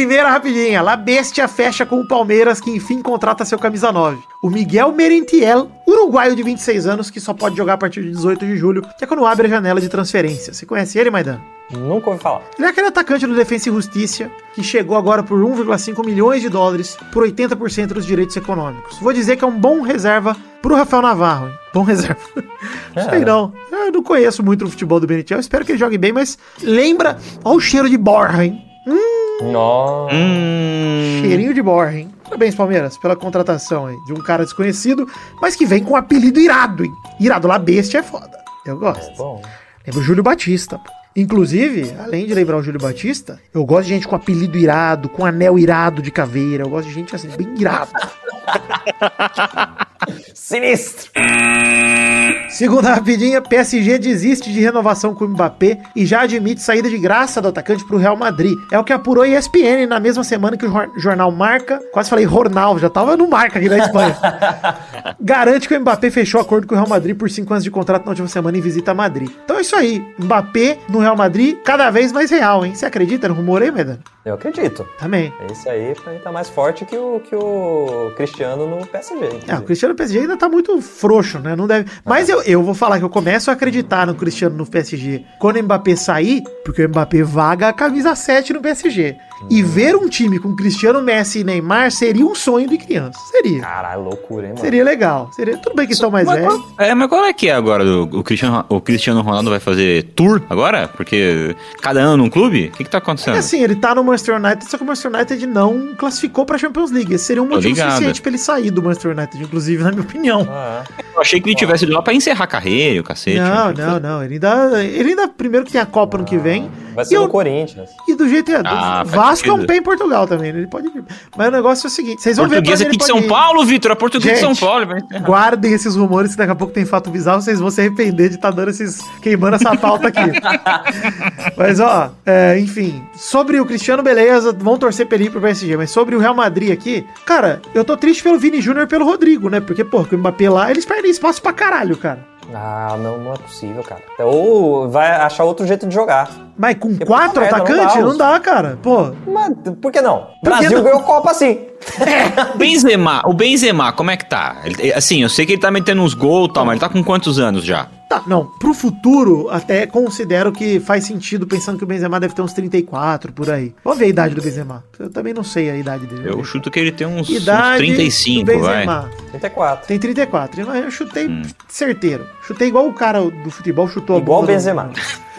Primeira rapidinha. La Bestia fecha com o Palmeiras, que enfim contrata seu camisa 9. O Miguel Merentiel, uruguaio de 26 anos, que só pode jogar a partir de 18 de julho, que é quando abre a janela de transferência. Você conhece ele, Maidan? Nunca ouvi falar. Ele é aquele atacante do Defensa e Justiça que chegou agora por 1,5 milhões de dólares por 80% dos direitos econômicos. Vou dizer que é um bom reserva pro Rafael Navarro, hein? Bom reserva. É. Sei não. Eu não conheço muito o futebol do Benitiel. Espero que ele jogue bem, mas lembra. Olha o cheiro de borra, hein? Hum, Nossa. Hum. Cheirinho de borra, hein? Parabéns, Palmeiras, pela contratação aí de um cara desconhecido, mas que vem com um apelido irado, hein? Irado lá, bestia é foda. Eu gosto. Bom. Lembra o Júlio Batista. pô. Inclusive, além de lembrar o Júlio Batista, eu gosto de gente com apelido irado, com anel irado de caveira. Eu gosto de gente assim, bem irado. Sinistro. Segunda rapidinha, PSG desiste de renovação com o Mbappé e já admite saída de graça do atacante para o Real Madrid. É o que apurou a ESPN na mesma semana que o jor- jornal Marca, quase falei Jornal, já tava no Marca aqui na Espanha. Garante que o Mbappé fechou acordo com o Real Madrid por 5 anos de contrato na última semana em visita a Madrid. Então é isso aí, Mbappé no Real Madrid, cada vez mais real, hein? Você acredita no rumor aí, Medano? Eu acredito. Também. Esse aí pra mim tá mais forte que o, que o Cristiano no PSG. É, o. Cristiano no PSG ainda tá muito frouxo, né? Não deve. Mas eu, eu vou falar que eu começo a acreditar no Cristiano no PSG quando o Mbappé sair, porque o Mbappé vaga a camisa 7 no PSG. E ver um time com Cristiano, Messi e Neymar seria um sonho de criança. Seria. Caralho, loucura, hein, mano? Seria legal. Seria tudo bem que estão mais Mas velhos. qual- É, mas qual é que é agora? O, o Cristiano, o Cristiano Ronaldo vai fazer tour agora? Porque cada ano num clube? O que que tá acontecendo? É assim, ele tá no Manchester United, só que o Manchester United não classificou pra Champions League. Esse seria um motivo suficiente pra ele sair do Manchester United, inclusive, na minha opinião. Ah, é. Eu achei que ele tivesse ido lá pra encerrar a carreira, o cacete. Não, que não, fosse- não. Ele ainda, ele ainda primeiro que tem a Copa no que vem. Vai ser eu- Corinthians. E do jeito é. Ah, Vasco é um pé em Portugal também, né? Ele pode vir. Mas o negócio é o seguinte: vocês vão ver Português onde aqui de São ir. Paulo, Vitor. É português de São Paulo. vai encerrar. Guardem esses rumores, que daqui a pouco tem fato bizarro, vocês vão se arrepender de estar dando esses. queimando essa pauta aqui. mas, ó, é, enfim. Sobre o Cristiano, beleza, vão torcer pra ele ir pro PSG. Mas sobre o Real Madrid aqui, cara, eu tô triste pelo Vini Júnior e pelo Rodrigo, né? Porque, pô, com o Mbappé lá, eles perdem espaço pra caralho, cara. Ah, não, não é possível, cara. Ou vai achar outro jeito de jogar. Mas com Porque quatro não atacantes, não os- dá, cara. Pô, Mas por que não? que Brasil não? ganhou Copa assim. O Benzema, o Benzema, como é que tá? Ele- assim, eu sei que ele tá metendo uns gols e tal, mas ele tá com quantos anos já? Tá, não, pro futuro, até considero que faz sentido, pensando que o Benzema deve ter uns 34 por aí. Vamos ver a idade do Benzema. Eu também não sei a idade dele. Eu chuto que ele tem uns, uns idade 35, do vai. Benzema. 34. Tem 34. Eu eu chutei certeiro. Chutei igual o cara do futebol chutou a Igual o bola do- Benzema.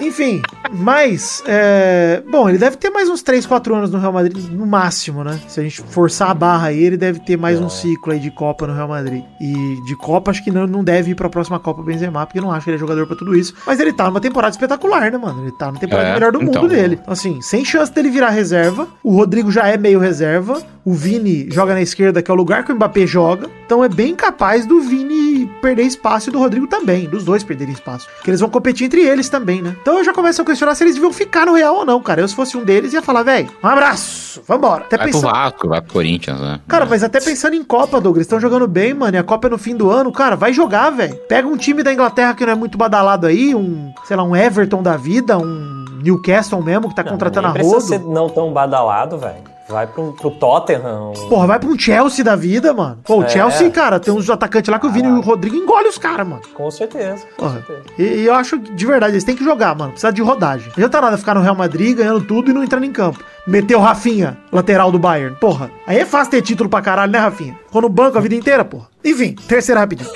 Enfim, mas. é, Bom, ele deve ter mais uns 3, 4 anos no Real Madrid, no máximo, né? Se a gente forçar a barra aí, ele deve ter mais um ciclo aí de Copa no Real Madrid. E de Copa, acho que não, não deve ir pra próxima Copa Benzema, porque eu não acho que ele é jogador pra tudo isso. Mas ele tá numa temporada espetacular, né, mano? Ele tá na temporada É, melhor do então. mundo dele. Então, assim, sem chance dele virar reserva. O Rodrigo já é meio reserva. O Vini joga na esquerda, que é o lugar que o Mbappé joga. Então é bem capaz do Vini perder espaço e do Rodrigo também. Dos dois perderem espaço. Porque eles vão competir entre eles também, né? Então eu já começo a questionar se eles deviam ficar no Real ou não, cara. Eu, se fosse um deles, ia falar, velho, um abraço, vambora. Até Vai pro pensando. Vasco, vai pro Corinthians, né? Cara, mas até pensando em Copa, Douglas, estão jogando bem, mano, e a Copa é no fim do ano, cara, vai jogar, velho. Pega um time da Inglaterra que não é muito badalado aí, um, sei lá, um Everton da vida, um Newcastle mesmo, que tá contratando a Nem precisa rodo. ser não tão badalado, velho. Vai pro, pro Tottenham. Porra, vai um Chelsea da vida, mano. Pô, o É. Chelsea, cara, tem uns atacantes lá que o Vini e o Rodrigo engolem os caras, mano. Com certeza. Com certeza. E, e eu acho que, de verdade, eles têm que jogar, mano. Precisa de rodagem. Não adianta nada ficar no Real Madrid ganhando tudo e não entrando em campo. Meter o Rafinha, lateral do Bayern. Porra, aí é fácil ter título pra caralho, né, Rafinha? Ficou no banco a vida inteira, porra. Enfim, terceira rapidinho.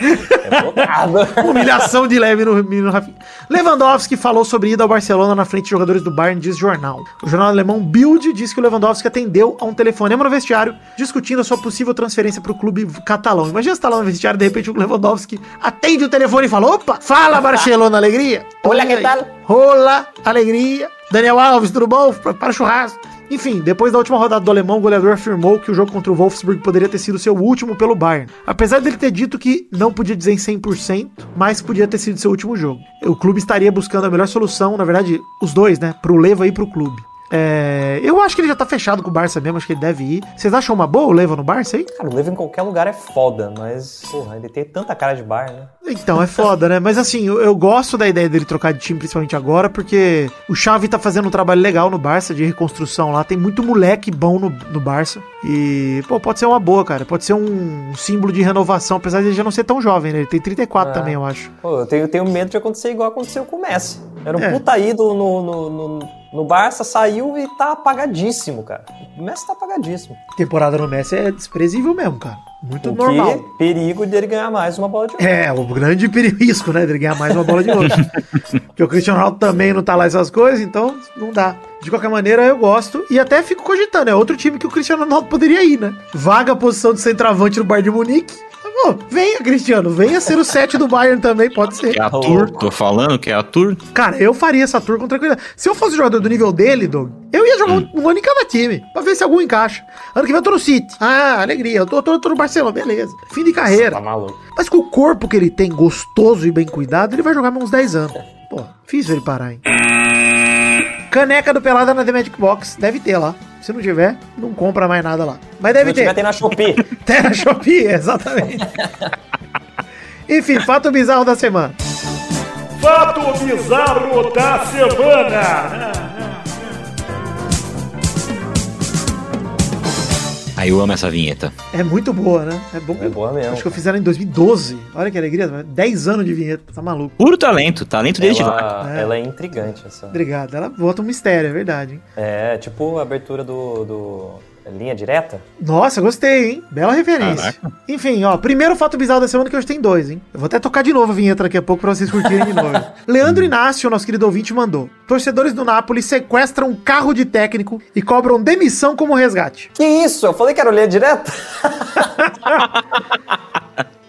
É botado. Humilhação de leve no menino Rafinha. Lewandowski falou sobre ida ao Barcelona na frente de jogadores do Bayern, diz jornal. O jornal alemão Bild diz que o Lewandowski atendeu a um telefonema no vestiário, discutindo a sua possível transferência para o clube catalão. Imagina você tá lá no vestiário, de repente o Lewandowski atende o telefone e fala: opa, fala Barcelona, alegria. Olá, E que tal? Olá, alegria. Daniel Alves, tudo bom? Para o churrasco. Enfim, depois da última rodada do alemão, o goleador afirmou que o jogo contra o Wolfsburg poderia ter sido seu último pelo Bayern. Apesar dele ter dito que não podia dizer em 100%, mas podia ter sido seu último jogo. O clube estaria buscando a melhor solução, na verdade, os dois, né? Pro Leva e pro clube. É, eu acho que ele já tá fechado com o Barça mesmo, acho que ele deve ir. Vocês acham uma boa o Leva no Barça aí? Cara, o Levo em qualquer lugar é foda, mas, porra, ele tem tanta cara de bar, né? Então, é foda, né? Mas assim, eu, eu gosto da ideia dele trocar de time, principalmente agora, porque o Xavi tá fazendo um trabalho legal no Barça, de reconstrução lá. Tem muito moleque bom no, no Barça. E, pô, pode ser uma boa, cara. Pode ser um símbolo de renovação, apesar de ele já não ser tão jovem, né? Ele tem 34 É. também, eu acho. Pô, eu tenho, tenho medo de acontecer igual aconteceu com o Messi. Era um É. puta ídolo no, no, no, no Barça, saiu e tá apagadíssimo, cara. O Messi tá apagadíssimo. Temporada no Messi é desprezível mesmo, cara. Muito o normal. que perigo dele ganhar mais uma bola de ouro. É, o grande perigo, risco, né? Dele ganhar mais uma bola de ouro. Porque o Cristiano Ronaldo também não tá lá essas coisas, então não dá. De qualquer maneira, eu gosto. E até fico cogitando, é outro time que o Cristiano Ronaldo poderia ir, né? Vaga a posição de centroavante no Bayern de Munique. Pô, venha, Cristiano, venha ser o 7 do Bayern também, pode ser. Que é a tour, tô falando que é a tour. Cara, eu faria essa tour com tranquilidade. Se eu fosse jogador do nível dele, Doug, eu ia jogar um, um ano em cada time, pra ver se algum encaixa. Ano que vem eu tô no City. Ah, alegria. Eu tô, tô, tô no Barcelona, beleza. Fim de carreira. Tá maluco. Mas com o corpo que ele tem, gostoso e bem cuidado, ele vai jogar mais uns 10 anos. Pô, difícil ele parar, hein? Caneca do Pelada na The Magic Box. Deve ter lá. Se não tiver, não compra mais nada lá. Mas Se deve não tiver, ter. tem na Shopee. Tem na Shopee, exatamente. Enfim, fato bizarro da semana. Fato bizarro da semana. Aí eu amo essa vinheta. É muito boa, né? É bom. É boa mesmo. Acho que eu fizeram em 2012. Olha que alegria. 10 anos de vinheta. Tá maluco. Puro talento, talento desde lá. Ela, É. ela é intrigante, essa. Obrigado. Ela bota um mistério, é verdade, hein? É, tipo a abertura do, do Linha Direta. Nossa, gostei, hein? Bela referência. Caraca. Enfim, ó, primeiro fato bizarro da semana que hoje tem dois, hein? Eu vou até tocar de novo a vinheta daqui a pouco pra vocês curtirem de novo. Leandro Inácio, nosso querido ouvinte, mandou. Torcedores do Napoli sequestram um carro de técnico e cobram demissão como resgate. Que isso? Eu falei que era o Linha Direta?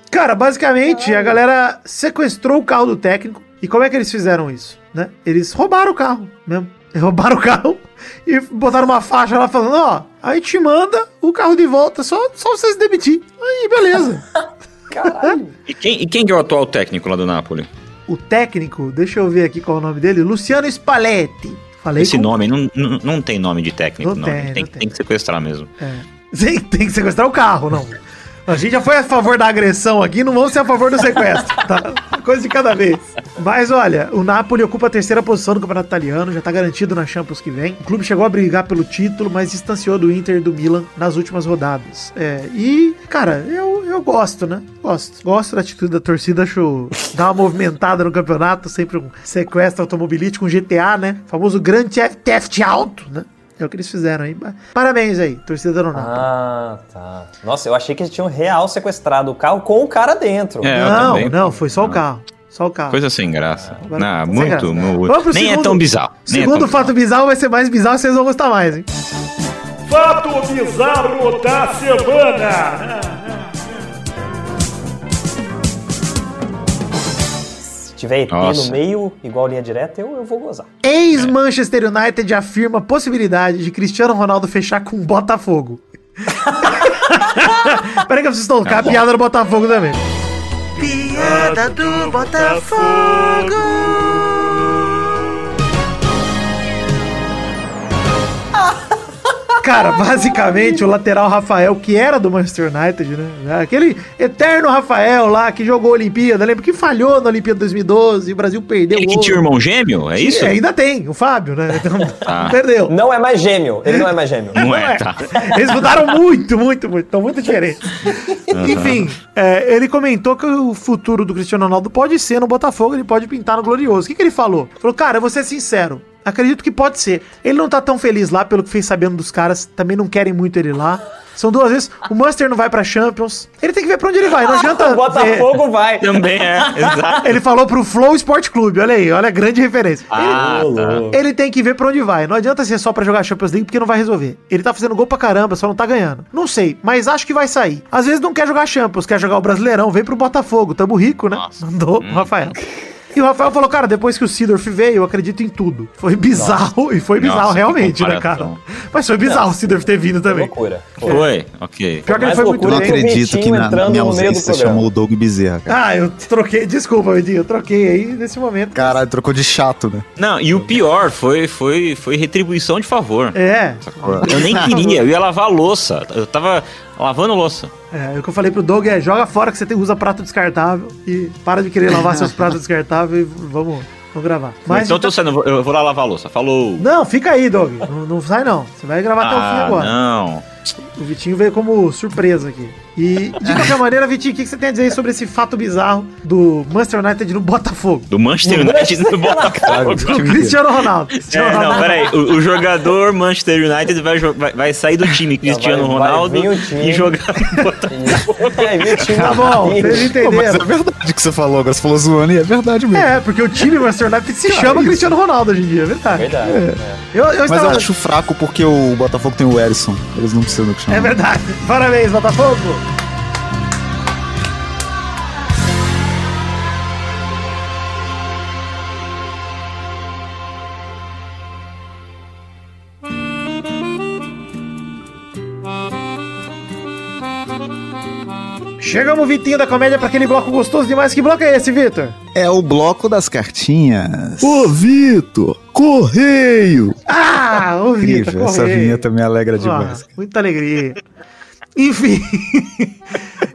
Cara, basicamente, a galera sequestrou o carro do técnico. E como é que eles fizeram isso, né? Eles roubaram o carro mesmo. Roubaram o carro e botaram uma faixa lá falando, ó, a gente manda o carro de volta, só, só vocês demitir. Aí, beleza. Caralho. E quem, e quem que é o atual técnico lá do Napoli? o técnico, deixa eu ver aqui qual é o nome dele, Luciano Spalletti. Falei Esse com- nome não, não, não tem nome de técnico, Não não. tem, tem, não tem, tem. que sequestrar mesmo. É. Tem, tem que sequestrar o carro, não. A gente já foi a favor da agressão aqui, não vamos ser a favor do sequestro, tá? Coisa de cada vez. Mas olha, o Napoli ocupa a terceira posição no Campeonato Italiano, já tá garantido na Champions que vem. O clube chegou a brigar pelo título, mas distanciou do Inter e do Milan nas últimas rodadas. É, e, cara, eu, eu gosto, né? Gosto. Gosto da atitude da torcida, acho dar uma movimentada no campeonato, sempre um sequestro automobilístico, um GTA, né? O famoso Grand Theft Auto, né? É o que eles fizeram aí. Parabéns aí, torcida do Napoli. Ah, tá. Nossa, eu achei que eles tinham real sequestrado o carro com o cara dentro. É, não, não, foi só o carro. Só o carro. Coisa sem graça. Agora- não, sem muito, graça. muito. Nem é segundo- tão bizarro. Nem é Segundo tão fato bizarro vai ser mais bizarro, vocês vão gostar mais, hein? Fato bizarro da semana. Tiver ET Nossa. no meio, igual Linha Direta, eu, eu vou gozar. Ex-Manchester United afirma a possibilidade de Cristiano Ronaldo fechar com o Botafogo. Peraí que eu preciso tocar a piada do Botafogo também. Piada do Botafogo. Cara, basicamente o lateral Rafael, que era do Manchester United, né? Aquele eterno Rafael lá que jogou a Olimpíada, lembra que falhou na Olimpíada 2012 e o Brasil perdeu Ele o que tinha um irmão gêmeo? É isso? É, ainda tem, o Fábio, né? Então, Tá. perdeu. Não é mais gêmeo. Ele não é mais gêmeo. Não é, tá. Eles mudaram muito, muito, muito. Estão muito diferentes. Enfim, é, ele comentou que o futuro do Cristiano Ronaldo pode ser no Botafogo, ele pode pintar no Glorioso. O que, que ele falou? Falou, cara, eu vou ser sincero. Acredito que pode ser. Ele não tá tão feliz lá, pelo que fez sabendo dos caras. Também não querem muito ele lá. São duas vezes. O Munster não vai pra Champions. Ele tem que ver pra onde ele vai. Não adianta. O Botafogo vai. Também é, exato. ver. Ele falou pro Flow Sport Clube. Olha aí, olha a grande referência. Ah, tá. Ele tem que ver pra onde vai. Não adianta ser só pra jogar Champions League, porque não vai resolver. Ele tá fazendo gol pra caramba, só não tá ganhando. Não sei, mas acho que vai sair. Às vezes não quer jogar Champions, quer jogar o Brasileirão, vem pro Botafogo. Tamo rico, né? Nossa. Mandou o Rafael. E o Rafael falou, cara, depois que o Sidorf veio, eu acredito em tudo. Foi bizarro, e foi bizarro Nossa, realmente, né, cara? Mas foi bizarro o Sidorf ter vindo também. Loucura. Foi, ok. Pior que ele foi muito loucura Eu não bem. que o acredito que na, na minha ausência você chamou o Doug Bezerra, cara. Ah, eu troquei. Desculpa, Vidinho, eu troquei aí nesse momento. Caralho, trocou de chato, né? Não, e o pior foi, foi, foi retribuição de favor. É, Eu nem queria, eu ia lavar a louça. Eu tava lavando louça. É, o que eu falei pro Doug é joga fora que você tem, usa prato descartável e para de querer lavar seus pratos descartáveis e vamos, vamos gravar. Mas então eu tô saindo, eu vou- lá lavar a louça. Falou. Não, fica aí, Doug. Não, não sai não. Você vai gravar até o fim Ah, agora. não. O Vitinho veio como surpresa aqui. E, de qualquer maneira, Vitinho, o que você tem a dizer aí sobre esse fato bizarro do Manchester United no Botafogo? Do Manchester United no Botafogo. Do Cristiano Ronaldo. Cristiano É, não, Ronaldo. peraí. O, o jogador Manchester United vai, vai, vai sair do time Cristiano vai- vai Ronaldo time. e jogar no Botafogo. Aí, o time Tá bom, vocês Pô, mas é entenderam. verdade o que você falou agora. Você falou zoando e é verdade mesmo. É, porque o time Manchester United se chama Cristiano Ronaldo hoje em dia, é verdade. Verdade. É. é. Eu, eu Mas estava... eu acho fraco porque o Botafogo tem o Erisson. Eles não precisam do que É verdade. Parabéns, Botafogo. Chegamos, Vitinho da comédia, para aquele bloco gostoso demais. Que bloco é esse, Vitor? É o bloco das cartinhas. Ô, Vitor! Correio! Ah, o Vitor. Incrível, essa vinheta me alegra Ah, demais. muita alegria. Enfim.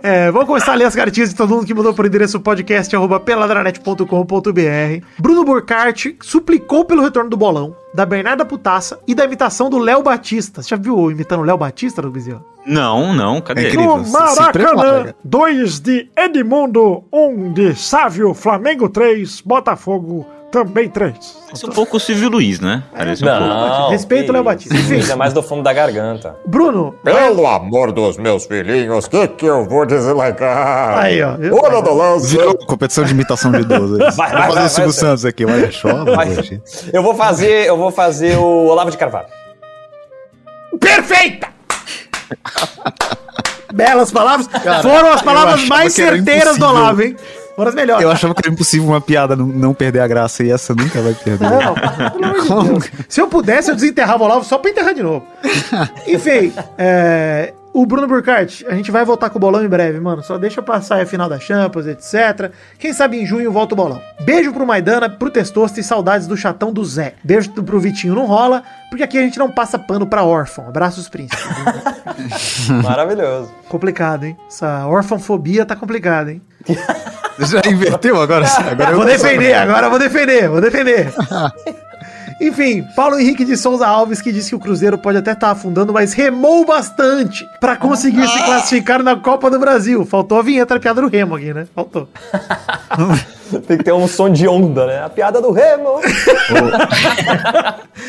É, vamos começar a ler as cartinhas de todo mundo que mandou por endereço podcast arroba peladranet.com.br. Bruno Burkhardt suplicou pelo retorno do bolão, da Bernarda Putaça e da imitação do Léo Batista. Você já viu imitando o Léo Batista, Rubizio? Não, não, cadê? É incrível. No Maracanã, cara. 2 de Edmundo, 1 um de Sávio, Flamengo 3, Botafogo também 3. Parece um pouco o Silvio Luiz, né? Parece um pouco. Não. Respeita o Léo Batista. isso. Isso é mais do fundo da garganta. Bruno, Pelo amor dos meus filhinhos, que que eu vou deslegar? Aí, ó. Olha do lance. Virou competição de imitação de idoso. é isso. Vai, Vou vai, fazer vai, o Silvio vai, Santos aqui. Olha. Vai. gente. Eu vou fazer, eu vou fazer o Olavo de Carvalho. Perfeita! Belas palavras. Cara, Foram as palavras mais certeiras do. Olavo, hein? Foram as melhores. Eu achava que era impossível uma piada não, não perder a graça e essa nunca vai perder. Não, pelo amor de. Se eu pudesse, eu desenterrava o Olavo só pra enterrar de novo. Enfim, é, o Bruno Burkhardt, a gente vai voltar com o bolão em breve, mano. Só deixa passar a final da Champions, etc. Quem sabe em junho volta o bolão. Beijo pro Maidana, pro Testosto e saudades do chatão do Zé. Beijo pro Vitinho, não rola, porque aqui a gente não passa pano pra órfão. Abraços, príncipes. Maravilhoso. complicado, hein? Essa orfanfobia tá complicada, hein? Já inverteu agora? Agora eu Vou defender, agora eu vou defender, vou defender. Enfim, Paulo Henrique de Souza Alves que disse que o Cruzeiro pode até estar afundando, mas remou bastante pra conseguir se classificar na Copa do Brasil. Faltou a vinheta da piada do remo aqui, né? Faltou. Tem que ter um som de onda, né? A piada do Remo.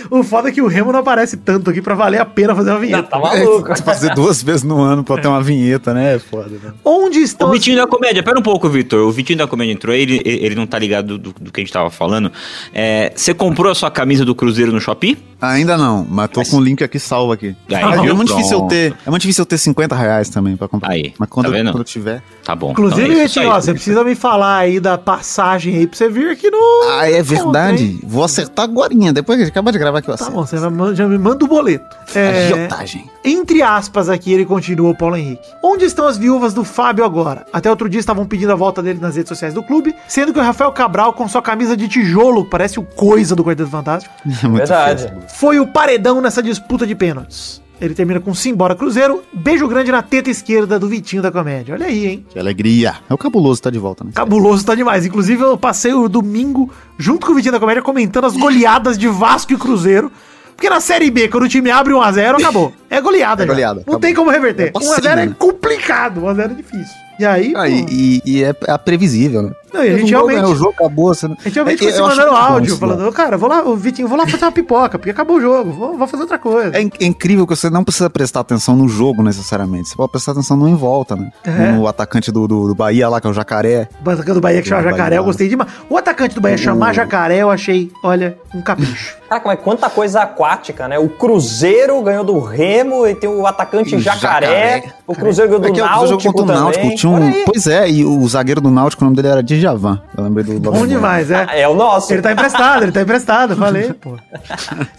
O foda é que o remo não aparece tanto aqui pra valer a pena fazer uma vinheta. tá maluco. É, fazer duas vezes no ano pra ter uma vinheta, né? É foda, né? Onde O estão as... Vitinho da Comédia, pera um pouco, Vitor. O Vitinho da Comédia entrou, ele, ele ele não tá ligado do, do que a gente tava falando. É, Você comprou a sua camisa do Cruzeiro no Shopee? Ainda não, mas tô com o link aqui salvo aqui. Aí, Mas é muito difícil eu ter. É muito difícil eu ter 50 reais também pra comprar. Aí, mas quando, tá eu, quando eu tiver. Tá bom. Inclusive, então é Vitinho, ó, você precisa me falar aí da passagem aí pra você vir aqui no... Ah, é Conta, verdade. hein? Vou acertar agorinha. Depois que acabar de gravar aqui eu Tá acerto. bom, você vai já me manda o boleto. É, Agiotagem. Entre aspas, aqui ele continua o Paulo Henrique. Onde estão as viúvas do Fábio agora? Até outro dia estavam pedindo a volta dele nas redes sociais do clube, sendo que o Rafael Cabral, com sua camisa de tijolo, parece o coisa do Quarteto Fantástico, É muito Verdade. feio. foi o paredão nessa disputa de pênaltis. Ele termina com Simbora Cruzeiro, beijo grande na teta esquerda do Vitinho da comédia. Olha aí, hein? Que alegria. É o cabuloso tá de volta, né? Cabuloso tá demais. Inclusive, eu passei o domingo junto com o Vitinho da Comédia comentando as goleadas de Vasco e Cruzeiro. Porque na Série B, quando o time abre 1x0, acabou. É goleada, É já. goleada, Não acabou. tem como reverter. É passinho, 1x0 é né? complicado, 1x0 é difícil. E aí, Ah, pô, e, e- e é, é previsível, né? Não, e a gente realmente- né? O jogo acabou. Você não... a gente realmente É foi se mandando bom áudio, isso, falando, né? cara, vou lá, Vitinho, vou lá fazer uma pipoca, porque acabou o jogo, vou, vou fazer outra coisa. É, in- é incrível que você não precisa prestar atenção no jogo necessariamente. Você pode prestar atenção no em volta, né? É. No atacante do, do, do Bahia lá, que é o Jacaré. O atacante do Bahia que chama Jacaré, eu gostei demais. O atacante do Bahia chamar Jacaré, eu achei, olha, um capricho. Caraca, mas quanta coisa aquática, né? O Cruzeiro ganhou do Remo e tem o atacante Jacaré. Jacaré. O Cruzeiro ganhou do É que o jogo Náutico contra o também. Náutico tinha um. Pois é, e o zagueiro do Náutico, o nome dele era Djavan. Eu lembrei do Bom demais, é. É o nosso. Ele tá emprestado, ele tá emprestado, falei, pô.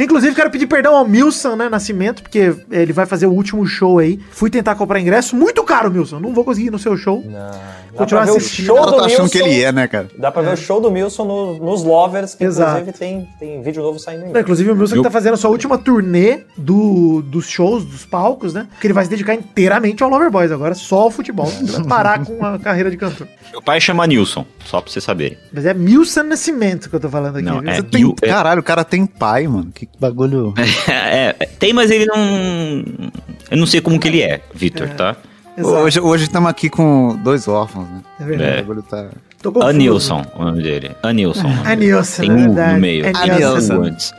Inclusive, quero pedir perdão ao Milson, né, Nascimento, porque ele vai fazer o último show aí. Fui tentar comprar ingresso, muito caro, Milson. Não vou conseguir ir no seu show. Não. Dá Continuar pra ver o assistindo. O show cara do tá achando Milson. que ele é, né, cara? Dá pra ver o show do Milson no- nos Lovers, que Exato. inclusive tem, tem vídeo novo saindo Não, aí. inclusive, o Milson que Eu- tá fazendo a sua última turnê do, dos shows, dos palcos, né? Que ele vai se dedicar inteiramente ao Loverboys agora, só ao futebol. Vai parar com a carreira de cantor. Meu pai chama Nilson, só pra vocês saberem. Mas é Milson Nascimento que eu tô falando aqui. Não, é. Tem- é- Caralho, o cara tem pai, mano. Que bagulho. É, tem, mas ele não. Eu não sei como que ele é, Vitor, tá? Exato. Hoje hoje estamos aqui com dois órfãos, né? É verdade. É. O bagulho tá... Anilson, o nome dele. Anilson. Anilson, Tem é um verdade. no meio. Anilson. Um antes. A-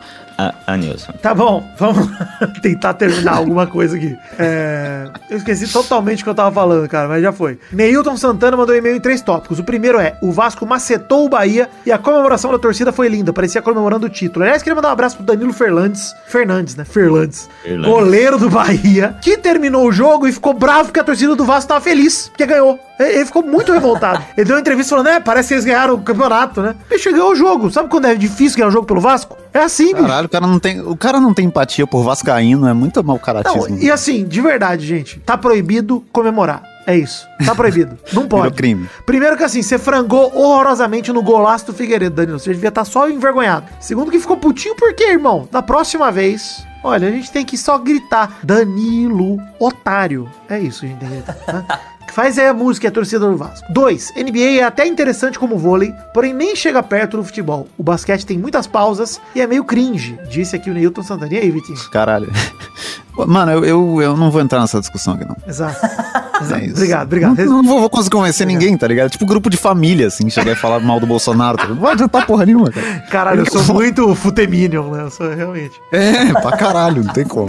Anilson. Tá bom, vamos tentar terminar alguma coisa aqui. É, Eu esqueci totalmente o que eu tava falando, cara, mas já foi. Neilton Santana mandou um e-mail em três tópicos. O primeiro é: o Vasco macetou o Bahia e a comemoração da torcida foi linda, parecia comemorando o título. Aliás, queria mandar um abraço pro Danilo Fernandes. Fernandes, né? Fernandes. Fernandes. Goleiro do Bahia, que terminou o jogo e ficou bravo porque a torcida do Vasco tava feliz, porque ganhou. Ele ele ficou muito revoltado. Ele deu uma entrevista falando, é, parece que eles ganharam o campeonato, né? Bicho, ganhou o jogo. Sabe quando é difícil ganhar o jogo pelo Vasco? É assim, bicho. Caralho, o cara não tem, o cara não tem empatia por vascaíno, é muito mau Não, caratismo. e assim, de verdade, gente, tá proibido comemorar. É isso. Tá proibido. Não pode. Virou crime. Primeiro que assim, você frangou horrorosamente no golaço do Figueiredo, Danilo. Você devia estar só envergonhado. Segundo que ficou putinho, por quê, irmão? Da próxima vez, olha, a gente tem que só gritar Danilo, otário. É isso que a gente tem que gritar. tá? Faz aí a música e a torcida do Vasco. 2. NBA é até interessante como vôlei, porém nem chega perto do futebol. O basquete tem muitas pausas e é meio cringe, disse aqui o Neilton Santana. E aí, Vitinho? Caralho. Mano, eu, eu, eu não vou entrar nessa discussão aqui, não. Exato. Exato. É isso. obrigado, obrigado. Não, não vou, vou conseguir convencer ninguém, tá ligado? Tipo grupo de família, assim, chegar e falar mal do Bolsonaro. Tá? Não vai adiantar porra nenhuma, cara. Caralho, eu sou muito futeminion, né? Eu sou realmente. É, pra caralho, não tem como.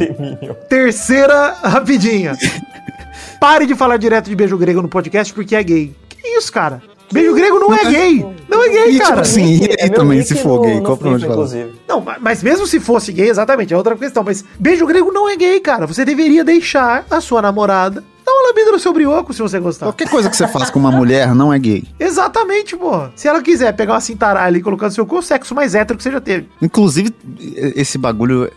Terceira rapidinha. Pare de falar direto de beijo grego no podcast porque é gay. Que isso, cara? Beijo grego não é gay. Não é gay, E, cara. tipo assim, e aí também, se for no- gay, no qual o problema de falar? inclusive. Não, ma- mas mesmo se fosse gay, exatamente, é outra questão. Mas beijo grego não é gay, cara. Você deveria deixar a sua namorada dar uma lambida no seu brioco se você gostar. Qualquer coisa que você faz com uma mulher não é gay. Exatamente, pô. Se ela quiser pegar uma cintaralha e colocar no seu cu, o sexo mais hétero que você já teve. Inclusive, esse bagulho, é-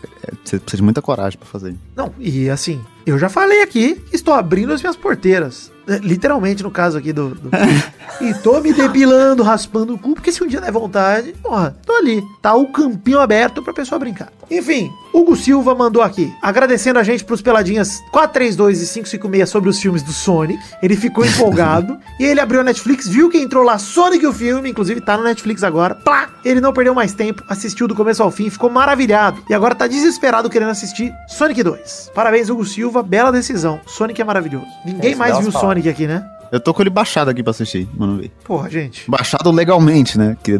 você precisa de muita coragem pra fazer. Não, e assim, eu já falei aqui, estou abrindo as minhas porteiras. É, Literalmente, no caso aqui do. do- e tô me depilando, raspando o cu, porque se um dia der vontade, porra, tô ali. Tá o campinho aberto pra pessoa brincar. Enfim, Hugo Silva mandou aqui, agradecendo a gente pros peladinhas 432 e 556 sobre os filmes do Sonic. Ele ficou empolgado. e ele abriu a Netflix, viu que entrou lá Sonic o filme, inclusive tá no Netflix agora. Plá! Ele não perdeu mais tempo, assistiu do começo ao fim, ficou maravilhado. E agora tá desesperado querendo assistir Sonic 2. Parabéns, Hugo Silva, bela decisão. Sonic é maravilhoso. Ninguém Isso, mais viu. Sonic aqui, né? Eu tô com ele baixado aqui pra assistir, mano, ver. Porra, gente. Baixado legalmente, né? Que,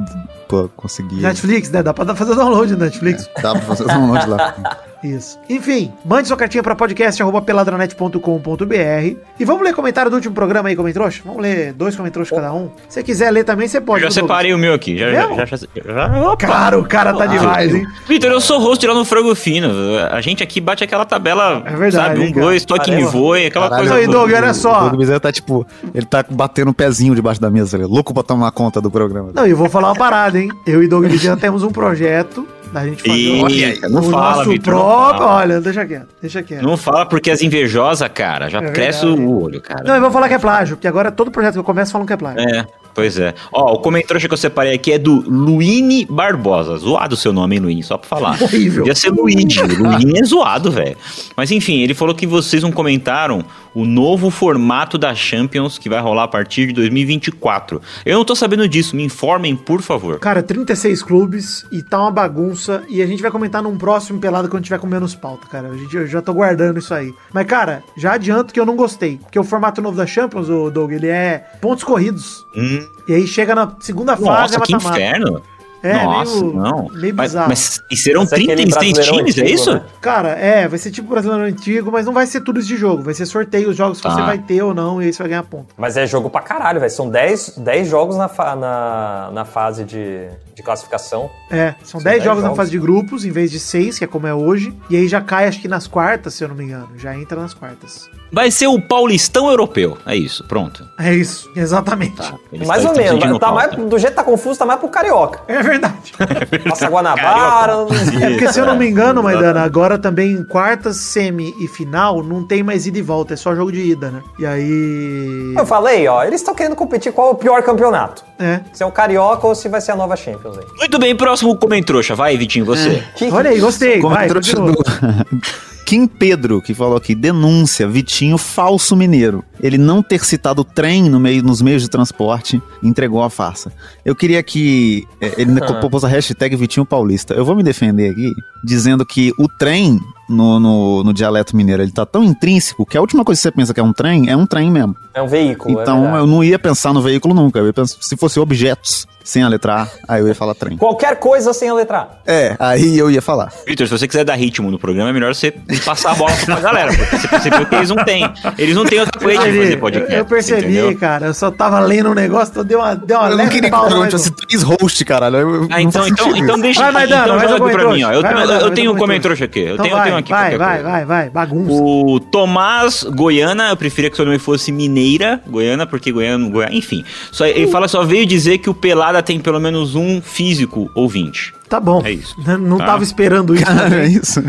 pô, conseguir... Netflix, né? Dá pra fazer download no Netflix. Dá pra fazer download lá. Isso. Enfim, mande sua cartinha pra podcast.peladranet.com.br e vamos ler comentário do último programa aí, Comentrouxa? Vamos ler dois Comentrouxas cada um? Se você quiser ler também, você pode. Eu já viu, Douglas? separei o meu aqui. Já, já, Mesmo? já, já, já- Opa! Cara, o cara tá demais, hein? Vitor, eu sou host lá no Frango Fino. A gente aqui bate aquela tabela, É verdade, sabe? Um, cara? dois, toque me Caramba. voe, aquela Caralho, coisa. toda. Doug, olha O só. Doug Bezerra tá tipo, ele tá batendo um pezinho debaixo da mesa, ele é louco pra tomar conta do programa. Não, e eu vou falar uma parada, hein? Eu e Doug Vidian temos um projeto da gente fazer o- olha, não o fala, nosso Vitor, não próprio. fala. Olha, deixa quieto, deixa quieto. Não fala porque as invejosas, cara, já É cresce o olho, cara. Não, eu vou falar que é plágio, porque agora todo projeto que eu começo falam que é plágio. É, pois é. Ó, o comentário que eu separei aqui é do Luine Barbosa. Zoado o seu nome, hein, Luine? Só pra falar. Horrível. Podia ser Luigi. Luine é zoado, velho. Mas enfim, ele falou que vocês não comentaram o novo formato da Champions que vai rolar a partir de 2024. Eu não tô sabendo disso, me informem, por favor. Cara, 36 clubes e tá uma bagunça. E a gente vai comentar num próximo pelado quando tiver com menos pauta, cara. A gente, eu já tô guardando isso aí. Mas, cara, já adianto que eu não gostei. Porque o formato novo da Champions, o Doug, ele é pontos corridos. Hum, E aí chega na segunda fase, é que mata-mata. inferno. É, Nossa, meio, não. meio mas, bizarro. mas e serão Mas é aquele 36 brasileirão times, é antigo, isso? né? Cara, é, vai ser tipo brasileiro antigo, mas não vai ser tudo isso de jogo. Vai ser sorteio os jogos que Tá. você vai ter ou não, e aí você vai ganhar ponto. Mas é jogo pra caralho, velho. São 10, 10 jogos na, fa- na, na fase de, de classificação. É, são São 10 dez jogos na jogos. fase de grupos, em vez de 6, que é como é hoje. E aí já cai, acho que nas quartas, se eu não me engano. Já entra nas quartas. Vai ser o Paulistão Europeu. É isso, pronto. É isso, exatamente. Tá. Mais ou menos. Tá mais, do jeito que tá confuso, tá mais pro Carioca. É verdade. Passa Guanabara. É porque, se eu não me engano, Maidana, agora também em quartas, semi e final não tem mais ida e volta, é só jogo de ida, né? E aí. Eu falei, ó, eles estão querendo competir qual é o pior campeonato. É. Se é o Carioca ou se vai ser a nova Champions aí. Muito bem, próximo comentrouxa. Vai, Vitinho, você. Olha aí, gostei. Como Vai, trouxa continua. do... Kim Pedro, que falou aqui, denúncia, Vitinho falso mineiro. Ele não ter citado o trem no meio, nos meios de transporte entregou a farsa. Eu queria que é, ele propôs a hashtag Vitinho Paulista. Eu vou me defender aqui, dizendo que o trem no, no, no dialeto mineiro. Ele tá tão intrínseco que a última coisa que você pensa que é um trem, é um trem mesmo. É um veículo. é Então verdade. eu não ia pensar no veículo nunca. Eu ia pensar, se fosse objetos sem a letra A, aí eu ia falar trem. Qualquer coisa sem a letra A. É, aí eu ia falar. Vitor, se você quiser dar ritmo no programa, é melhor você passar a bola pra galera, porque você percebeu que eles não têm. Eles não têm outra coisa de fazer podcast. eu percebi, entendeu? cara. Eu só tava lendo um negócio, então deu uma, deu uma Eu não queria que o tivesse três hosts, caralho. Eu- eu- Ah, então, então, então deixa Vai, Maidana, então vai joga aqui pra mim, ó. Eu, Vai, tenho- Maidana, eu vai tenho um comentrouxa aqui. Eu Então tenho, eu vai, tenho aqui vai, vai, coisa. vai, vai, bagunça. O Tomás Goiana, eu preferia que seu nome fosse Mineira Goiana, porque Goiana, Goiana enfim. Só, ele fala só veio dizer que o Pelada tem pelo menos um físico ouvinte. Tá bom. É isso. N- Não Tá. tava esperando isso. Cara, é isso.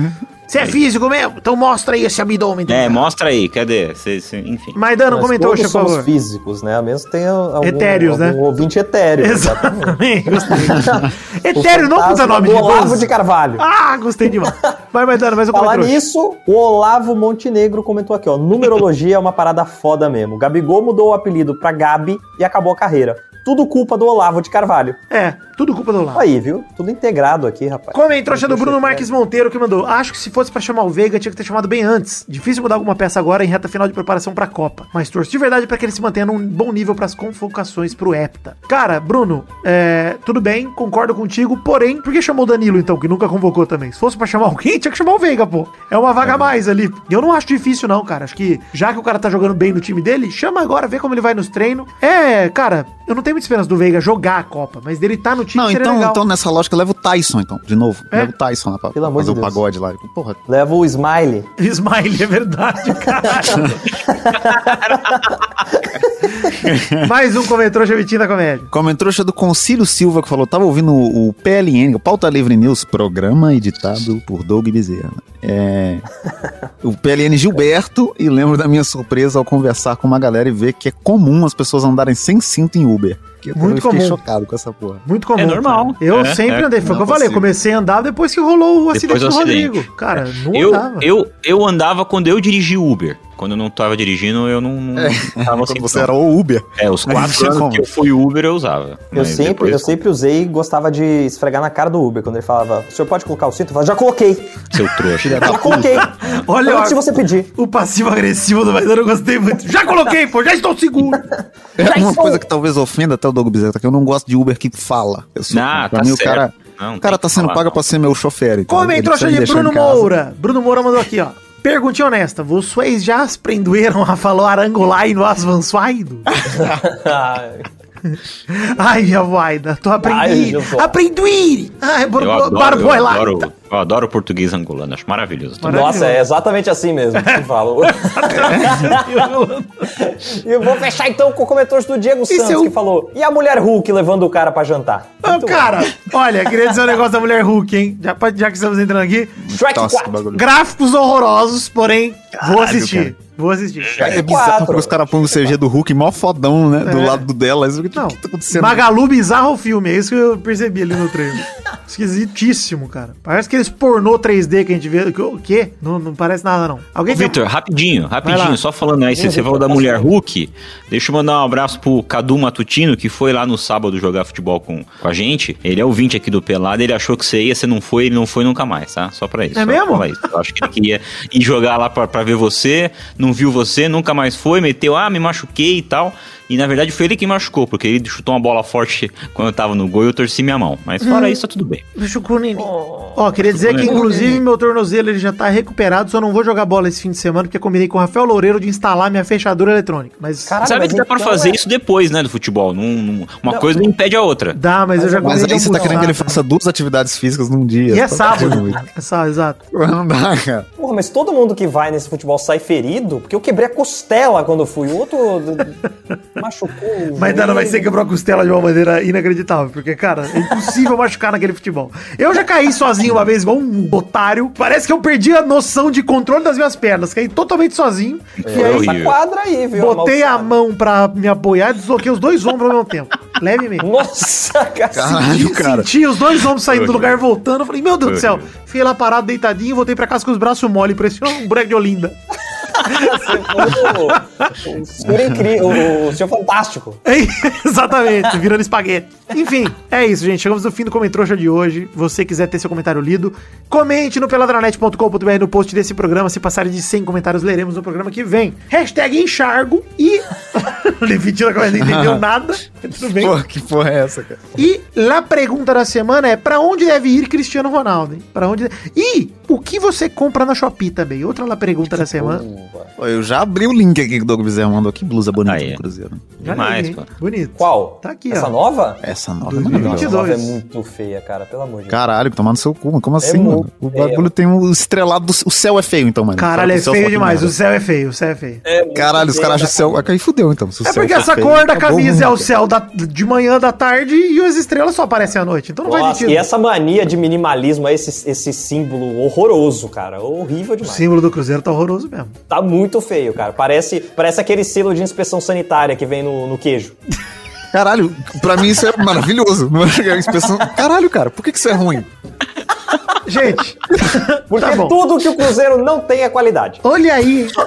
Você é físico mesmo? Então mostra aí esse abdômen. É, mostra aí, cadê? Cê- cê- enfim. Maidana, Nós comentou, todos por somos favor. físicos, né? A menos que tenha algum, Etéreos, né? algum ouvinte etéreo. exatamente. Etéreo não puta nome do de Olavo de Carvalho. Ah, gostei demais. Vai, Maidana, mais um Falar comentário. nisso, o Olavo Montenegro comentou aqui, ó. Numerologia é uma parada foda mesmo. Gabigol mudou o apelido pra Gabi e acabou a carreira. Tudo culpa do Olavo de Carvalho. É, tudo culpa do Olavo. Aí, viu? Tudo integrado aqui, rapaz. Comem, trouxa do Bruno Marques Monteiro que mandou. Acho que se fosse pra chamar o Veiga, tinha que ter chamado bem antes. Difícil mudar alguma peça agora em reta final de preparação pra Copa. Mas torço de verdade pra que ele se mantenha num bom nível pras convocações pro Hepta. Cara, Bruno, é, tudo bem, concordo contigo, porém, por que chamou o Danilo então, que nunca convocou também? Se fosse pra chamar alguém, tinha que chamar o Veiga, pô. É uma vaga a mais ali. Eu não acho difícil, não, cara. Acho que já que o cara tá jogando bem no time dele, chama agora, vê como ele vai nos treinos. É, cara, eu não tenho muita esperança do Veiga jogar a Copa, mas dele tá no time Não, então, legal. então nessa lógica leva o Tyson, então, de novo. É? Leva o Tyson lá pra Pelo amor fazer de o Deus. pagode lá. Porra, Leva o Smiley. Smiley, é verdade, cara. Mais um comentário Chavitinho da comédia. Comentrouxa do Concílio Silva que falou: tava ouvindo o, o PLN, o Pauta Livre News, programa editado por Doug Bezerra. É. o PLN Gilberto, e lembro da minha surpresa ao conversar com uma galera e ver que é comum as pessoas andarem sem cinto em Uber. Eu Muito comum. chocado com essa porra. Muito comum. É normal. cara. Eu É, sempre é. andei. Foi o que eu falei. Comecei a andar depois que rolou o acidente do. Rodrigo. Cara, não Eu, andava. eu, eu andava quando eu dirigi Uber. Quando eu não tava dirigindo, eu não, não tava Quando sem você era o Uber. É, os quatro anos como? que eu fui Uber eu usava. Eu sempre, depois- eu sempre usei e gostava de esfregar na cara do Uber. Quando ele falava, o senhor pode colocar o cinto? Eu falava, já coloquei. Seu trouxa. Já coloquei. Olha, Antes de ó, você pedir. o passivo-agressivo do Maidana eu gostei muito. Já coloquei, pô, já estou seguro. É uma estou- coisa que talvez ofenda até o Doug Bezerra, que eu não gosto de Uber que fala. Eu sou, Ah, pra tá mim, o certo. cara, Não, o cara tá sendo falar, pago não. pra ser meu chofer. entendeu? Comem, trouxa de Bruno. Moura. Bruno Moura mandou aqui, ó. Perguntinha honesta, vocês já aprenderam a falar arangolai no asvançoido? Ai, minha vaida, tô aprendendo. Aprendi! Ai, bor- Eu adoro, eu, adoro, eu adoro português angolano, acho maravilhoso. Maravilhoso. Nossa, é exatamente assim mesmo que falo. E eu vou fechar então com o comentário do Diego Santos, é um- que falou: e a mulher Hulk levando o cara pra jantar? Muito cara, olha, queria dizer um negócio da mulher Hulk, hein? Já, já que estamos entrando aqui. Shrek Nossa, que 4. bagulho. Gráficos horrorosos, porém, vou assistir. cara. Vou assistir. É bizarro quatro. porque os caras põem o CG do Hulk mó fodão, né? Do É. lado dela. Isso, o que, Não, que tá acontecendo? Magalu bizarro o filme, é isso que eu percebi ali no trailer. Esquisitíssimo, cara. Parece aqueles pornô 3D que a gente vê. O quê? Não, não parece nada, não. Alguém tem- Vitor, rapidinho, rapidinho, só falando aí, você, você falou da mulher Hulk, deixa eu mandar um abraço pro Cadu Matutino, que foi lá no sábado jogar futebol com, com a gente. Ele é ouvinte aqui do Pelado, ele achou que você ia, você não foi, ele não foi nunca mais, tá? Só pra isso. É só mesmo? falar isso. Eu acho que ele queria ir jogar lá pra, pra ver você, não viu você, nunca mais foi, meteu, ah, me machuquei e tal. E na verdade foi ele que machucou, porque ele chutou uma bola forte quando eu tava no gol e eu torci minha mão. Mas fora isso, tá tudo bem. Deixa eu Nini. Ó, queria dizer que, inclusive, meu tornozelo ele já tá recuperado, só não vou jogar bola esse fim de semana, porque eu combinei com o Rafael Loureiro de instalar minha fechadura eletrônica. Mas Caralho, Sabe mas que dá pra então fazer é- isso depois, né, do futebol. Num- num- uma coisa não impede a outra. dá, mas, eu já Mas combinei aí você tá querendo que ele faça duas atividades físicas num dia. E é sábado. É sábado, exato. Não dá, cara. Porra, mas todo mundo que vai nesse futebol sai ferido? Porque eu quebrei a costela quando eu fui. O outro machucou. o Mas Dana, vai joelho. ser quebrou a costela de uma maneira inacreditável, porque, cara, é impossível machucar naquele futebol. Eu já caí sozinho uma vez, igual um otário. Parece que eu perdi a noção de controle das minhas pernas. Caí totalmente sozinho. e Foi aí, essa quadra aí, viu? botei a mão pra me apoiar e desloquei os dois ombros ao mesmo tempo. Levemente. Nossa, cara. Caralho, cara. Senti os dois ombros saindo do lugar voltando. Eu falei, meu Deus do céu. Fiquei lá parado, deitadinho, voltei pra casa com os braços mole, parecia um boneco de Olinda. Foi o, o senhor incrível, o, o senhor fantástico. É, Exatamente, virando espaguete. Enfim, é isso, gente. Chegamos no fim do Comentrouxa de hoje. você quiser ter seu comentário lido, comente no peladranet.com.br no post desse programa. Se passarem de 100 comentários, leremos no programa que vem. Hashtag enxargo e... Levitina não entendeu nada. Tudo bem. Pô, que porra é essa, cara? E a pergunta da semana é pra onde deve ir Cristiano Ronaldo, hein? Pra onde... E o que você compra na Shopee também? Outra lá pergunta da semana. Pô, eu já abri o link aqui que o Doug Bezerra mandou. Que blusa bonita Aí. do Cruzeiro. Demais, pô. Bonito. Qual? Tá aqui, Essa ó. nova? Essa nova é 2022. maravilhosa. Essa nova é muito feia, cara, pelo amor de Deus. Caralho, tomar no seu cu, mas como assim, muito mano? O bagulho tem um estrelado do... O céu é feio, então, mano. Caralho, Fala é feio demais. O céu é feio, o céu é feio. É Caralho, os caras acham o céu... Aí fudeu, então. Se o É céu porque for essa feio, cor da camisa é o céu da- de manhã, da tarde e as estrelas só aparecem à noite. Então não faz Nossa, sentido. e essa mania de minimalismo, esse, esse símbolo horroroso, cara. Horrível O demais. símbolo do Cruzeiro tá horroroso mesmo. Tá muito feio, cara. Parece, parece aquele selo de inspeção sanitária que vem no, no queijo. Caralho, pra mim isso é maravilhoso. Não é inspeção... Caralho, cara, por que que isso é ruim? Gente, Porque tá tudo que o Cruzeiro não tem é qualidade. Olha aí. Só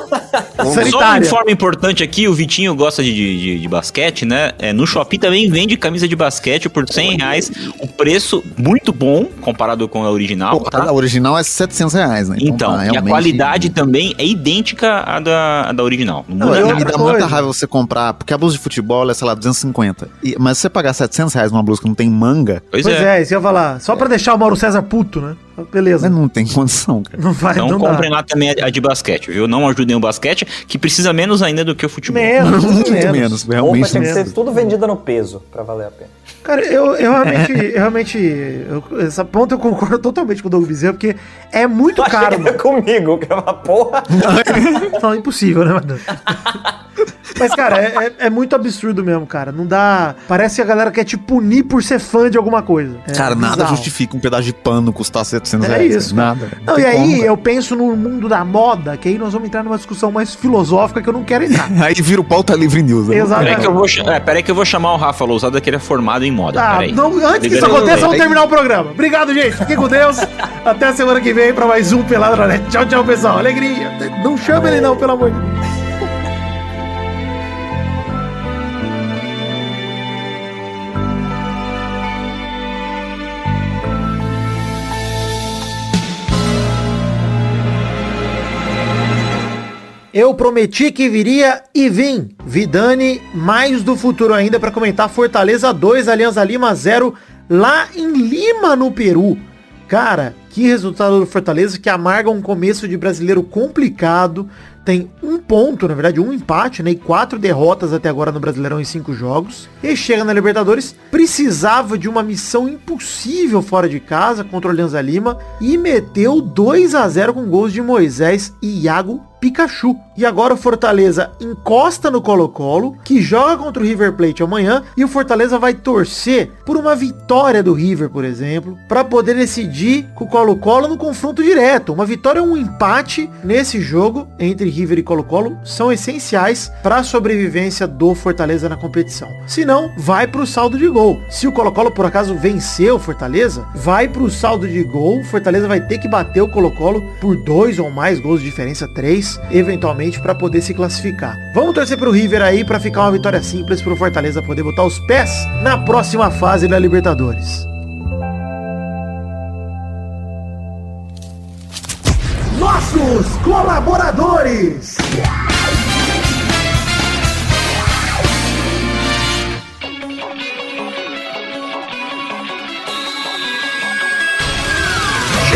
um Sanitária. informe importante aqui, o Vitinho gosta de, de, de basquete, né? É, no Shopee também vende camisa de basquete por 100 reais. O preço muito bom comparado com a original, Pô, tá? A original é 700 reais, né? Então, tá, e a qualidade também é idêntica à da, à da original. Não Não, e outra me dá muita raiva você comprar, porque a blusa de futebol é, sei lá, 250. E, mas se você pagar 700 reais numa blusa que não tem manga, Pois, Pois é. é, isso que eu ia falar. Só pra deixar o Mauro César puto, né? Beleza. né, não tem condição, cara. Não vai, Então não dá. comprem lá também a, de basquete, viu? Não ajudem o basquete, que precisa menos ainda do que o futebol. Menos, Muito menos. menos, Roupa realmente. tinha que menos. ser tudo vendida no peso pra valer a pena. Cara, eu, eu realmente, eu realmente, eu- essa ponta eu concordo totalmente com o Doug Bezerra, porque é muito Tu caro, que é mano. comigo, que é uma porra. Não, impossível, né, mano? Mas, cara, é, é- é muito absurdo mesmo, cara. Não dá. Parece que a galera quer te punir por ser fã de alguma coisa. É Cara, nada bizarro. justifica um pedaço de pano custar 700 É reais. isso, cara. Nada. Não, tem e aí como, eu penso no mundo da moda, que aí nós vamos entrar numa discussão mais filosófica que eu não quero entrar. Aí vira o pauta livre news. né? Exato. Peraí que, eu vou, é, peraí que eu vou chamar o Rafa Lousada, que ele é formado em moda. Ah, peraí. não, antes que isso aconteça, vamos terminar o programa. Obrigado, gente. Fiquem com Deus. Até a semana que vem pra mais um Peladranet. Tchau, tchau, pessoal. Alegria. Não chame ele não, pelo amor de Deus. Eu prometi que viria e vim. Vidani, mais do futuro ainda para comentar Fortaleza 2, Alianza Lima 0, lá em Lima, no Peru. Cara, que resultado do Fortaleza que amarga um começo de brasileiro complicado. Tem um ponto, na verdade, um empate, né? E quatro derrotas até agora no Brasileirão em cinco jogos. E chega na Libertadores, precisava de uma missão impossível fora de casa contra o Alianza Lima e meteu 2 a 0 com gols de Moisés e Iago Pikachu. E agora o Fortaleza encosta no Colo-Colo, que joga contra o River Plate amanhã, e o Fortaleza vai torcer por uma vitória do River, por exemplo, para poder decidir com o Colo-Colo no confronto direto. Uma vitória ou um empate nesse jogo entre River e Colo-Colo são essenciais para a sobrevivência do Fortaleza na competição. Se não, vai para o saldo de gol. Se o Colo-Colo por acaso vencer o Fortaleza, vai para o saldo de gol. O Fortaleza vai ter que bater o Colo-Colo por dois ou mais gols de diferença, três, eventualmente para poder se classificar. Vamos torcer pro River aí para ficar uma vitória simples pro Fortaleza poder botar os pés na próxima fase da Libertadores. Nossos colaboradores.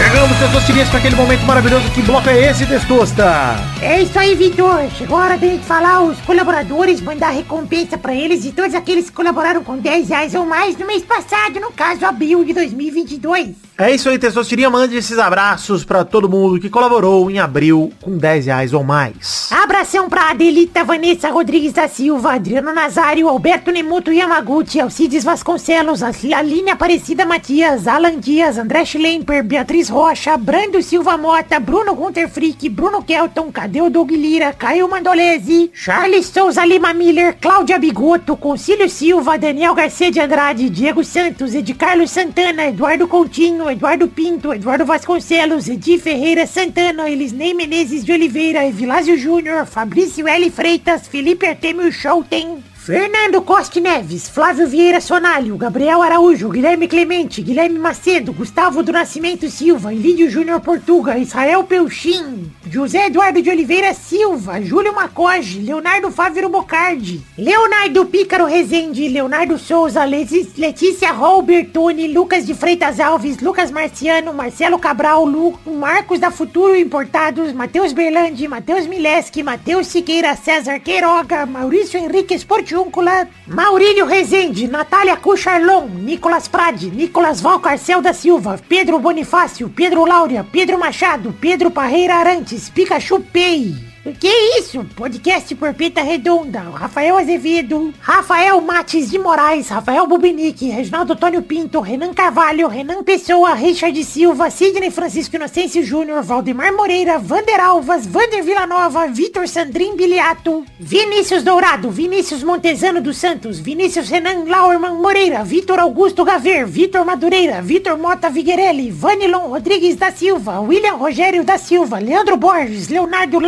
Chegamos, Testosterinhas, para aquele momento maravilhoso. Que bloco é esse, Testosta? É isso aí, Vitor. Chegou a hora da gente falar os colaboradores, mandar recompensa pra eles e todos aqueles que colaboraram com 10 reais ou mais no mês passado, no caso, abril de 2022. É isso aí, Testosterinha. Mande esses abraços para todo mundo que colaborou em abril com 10 reais ou mais. Abração pra Adelita Vanessa Rodrigues da Silva, Adriano Nazário, Alberto Nemuto Yamaguchi, Alcides Vasconcelos, Aline Aparecida Matias, Alan Dias, André Schlemper, Beatriz Rocha, Brando Silva Mota, Bruno Gunter Frick, Bruno Kelton, Cadeu Doug Lira, Caio Mandolese, Charles Souza Lima Miller, Cláudia Bigoto, Concílio Silva, Daniel Garcia de Andrade, Diego Santos, Ed Carlos Santana, Eduardo Coutinho, Eduardo Pinto, Eduardo Vasconcelos, Edi Ferreira Santana, Elisnei Menezes de Oliveira, Evilásio Júnior, Fabrício L. Freitas, Felipe Artemio Schouten, Fernando Costa Neves, Flávio Vieira Sonalho, Gabriel Araújo, Guilherme Clemente, Guilherme Macedo, Gustavo do Nascimento Silva, Ilídio Júnior Portuga, Israel Peuchim, José Eduardo de Oliveira Silva, Júlio Macoge, Leonardo Fávero Bocardi, Leonardo Pícaro Rezende, Leonardo Souza, Letícia Robertoni, Lucas de Freitas Alves, Lucas Marciano, Marcelo Cabral, Lu, Marcos da Futuro Importados, Matheus Berlandi, Matheus Mileski, Matheus Siqueira, César Queiroga, Maurício Henrique Esportiúncula, Maurílio Rezende, Natália Cucharlon, Nicolas Prade, Nicolas Valcarcel da Silva, Pedro Bonifácio, Pedro Laura, Pedro Machado, Pedro Parreira Arantes, Pikachu Pay. Que isso? Podcast Porpeta Redonda, Rafael Azevedo, Rafael Mates de Moraes, Rafael Bubinique, Reginaldo Antônio Pinto, Renan Carvalho, Renan Pessoa, Richard Silva, Sidney Francisco Inocêncio Júnior, Valdemar Moreira, Vander Alvas, Vander Villanova, Vitor Sandrin Biliato, Vinícius Dourado, Vinícius Montezano dos Santos, Vinícius Renan Lauerman Moreira, Vitor Augusto Gaver, Vitor Madureira, Vitor Mota Viguerelli, Vanilon Rodrigues da Silva, William Rogério da Silva, Leandro Borges, Leonardo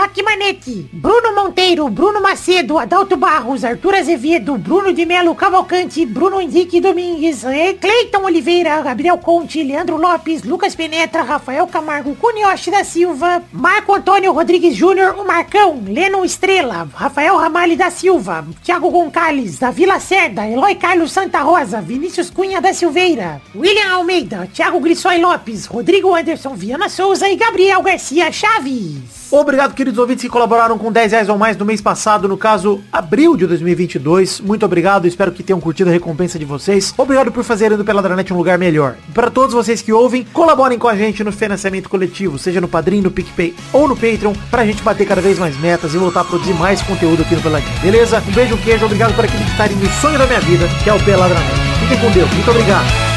Lacmanetti, Bruno Monteiro, Bruno Macedo, Adalto Barros, Arthur Azevedo, Bruno de Melo Cavalcante, Bruno Henrique Domingues, eh, Cleiton Oliveira, Gabriel Conte, Leandro Lopes, Lucas Penetra, Rafael Camargo, Cunioche da Silva, Marco Antônio Rodrigues Júnior, o Marcão, Lennon Estrela, Rafael Ramalho da Silva, Thiago Gonçalves, da Vila Cerda, Eloy Carlos Santa Rosa, Vinícius Cunha da Silveira, William Almeida, Thiago Grissói Lopes, Rodrigo Anderson Viana Souza e Gabriel Garcia Chaves. Obrigado, queridos ouvintes que colaboraram com 10 reais ou mais no mês passado, no caso, abril de 2022. Muito obrigado, espero que tenham curtido a recompensa de vocês. Obrigado por fazerem do Peladranet um lugar melhor. Para todos vocês que ouvem, colaborem com a gente no financiamento coletivo, seja no Padrim, no PicPay ou no Patreon, pra gente bater cada vez mais metas e voltar a produzir mais conteúdo aqui no Peladinho. Beleza? Um beijo, um queijo, obrigado por acreditarem no sonho da minha vida, que é o Peladranet. Fiquem com Deus, muito obrigado.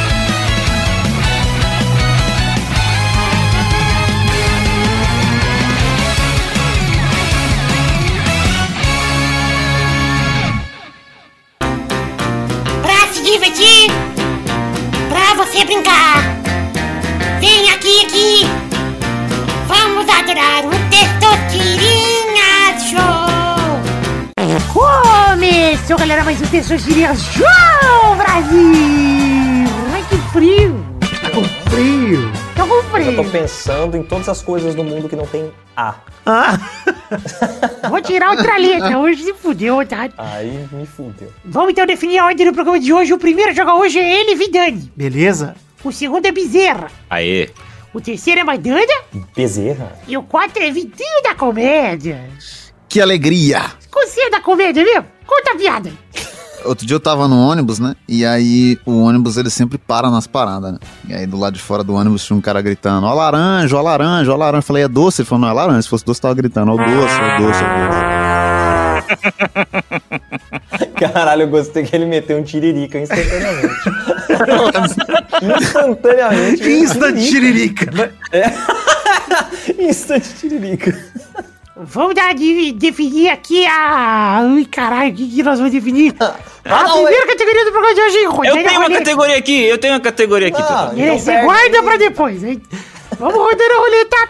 Começou, galera, mais um Testosterinha Show, Brasil. Ai, que frio. Tá com frio. Tô com Eu frio. tô pensando em todas as coisas do mundo que não tem A. Ah, Vou tirar outra letra, hoje se fudeu, tá? Aí me fudeu. Vamos então definir a ordem do programa de hoje. O primeiro a jogar hoje é ele, Vidani. beleza? O segundo é Bezerra. Aê. O terceiro é Maidana. Bezerra? E o quarto é Vitinho da Comédia. Que alegria! Conselho da Comédia, viu? Conta piada. Outro dia eu tava no ônibus, né? E aí o ônibus ele sempre para nas paradas, né? E aí do lado de fora do ônibus tinha um cara gritando: Ó laranja, ó laranja, ó laranja. Eu falei: É doce? Ele falou: Não, é laranja. Se fosse doce, tava gritando: Ó doce, ó doce, ó doce. Caralho, eu gostei que ele meteu um tiririca instantaneamente. instantaneamente. Instant tiririca. Instant tiririca. Vamos dar de, definir aqui a. Ai, caralho, o que, que nós vamos definir? A não, primeira categoria do programa de hoje, hein, Eu tenho uma categoria aqui, eu tenho uma categoria aqui. Ah, então É, Você pega guarda pra depois, hein? Vamos rodando a roleta.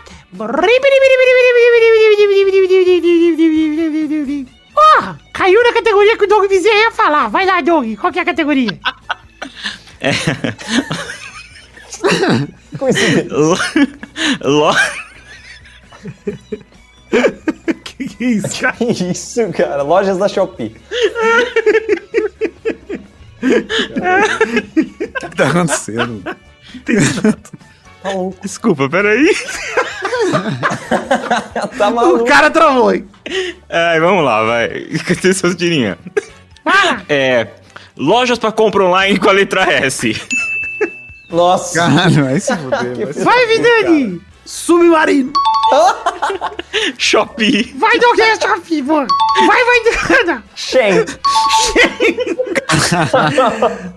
Ó, caiu na categoria que o Doug Bezerra ia falar. Vai lá, Doug. Qual que é a categoria? Coincidência. Lo- lo- Que que é isso, cara? Que isso, cara? Lojas da Shopee. O que tá acontecendo? Tá louco. Desculpa, peraí. Tá O maluco. cara travou, hein? Ai, vamos lá, vai. Cadê seus tirinhas? Fala. É. Lojas pra compra online com a letra S. Nossa. Caralho, vai se fuder. Vai, Vidani. Submarino. Shopee. Vai, Doug, é Shopee, pô. Vai, vai, Dana. Shen.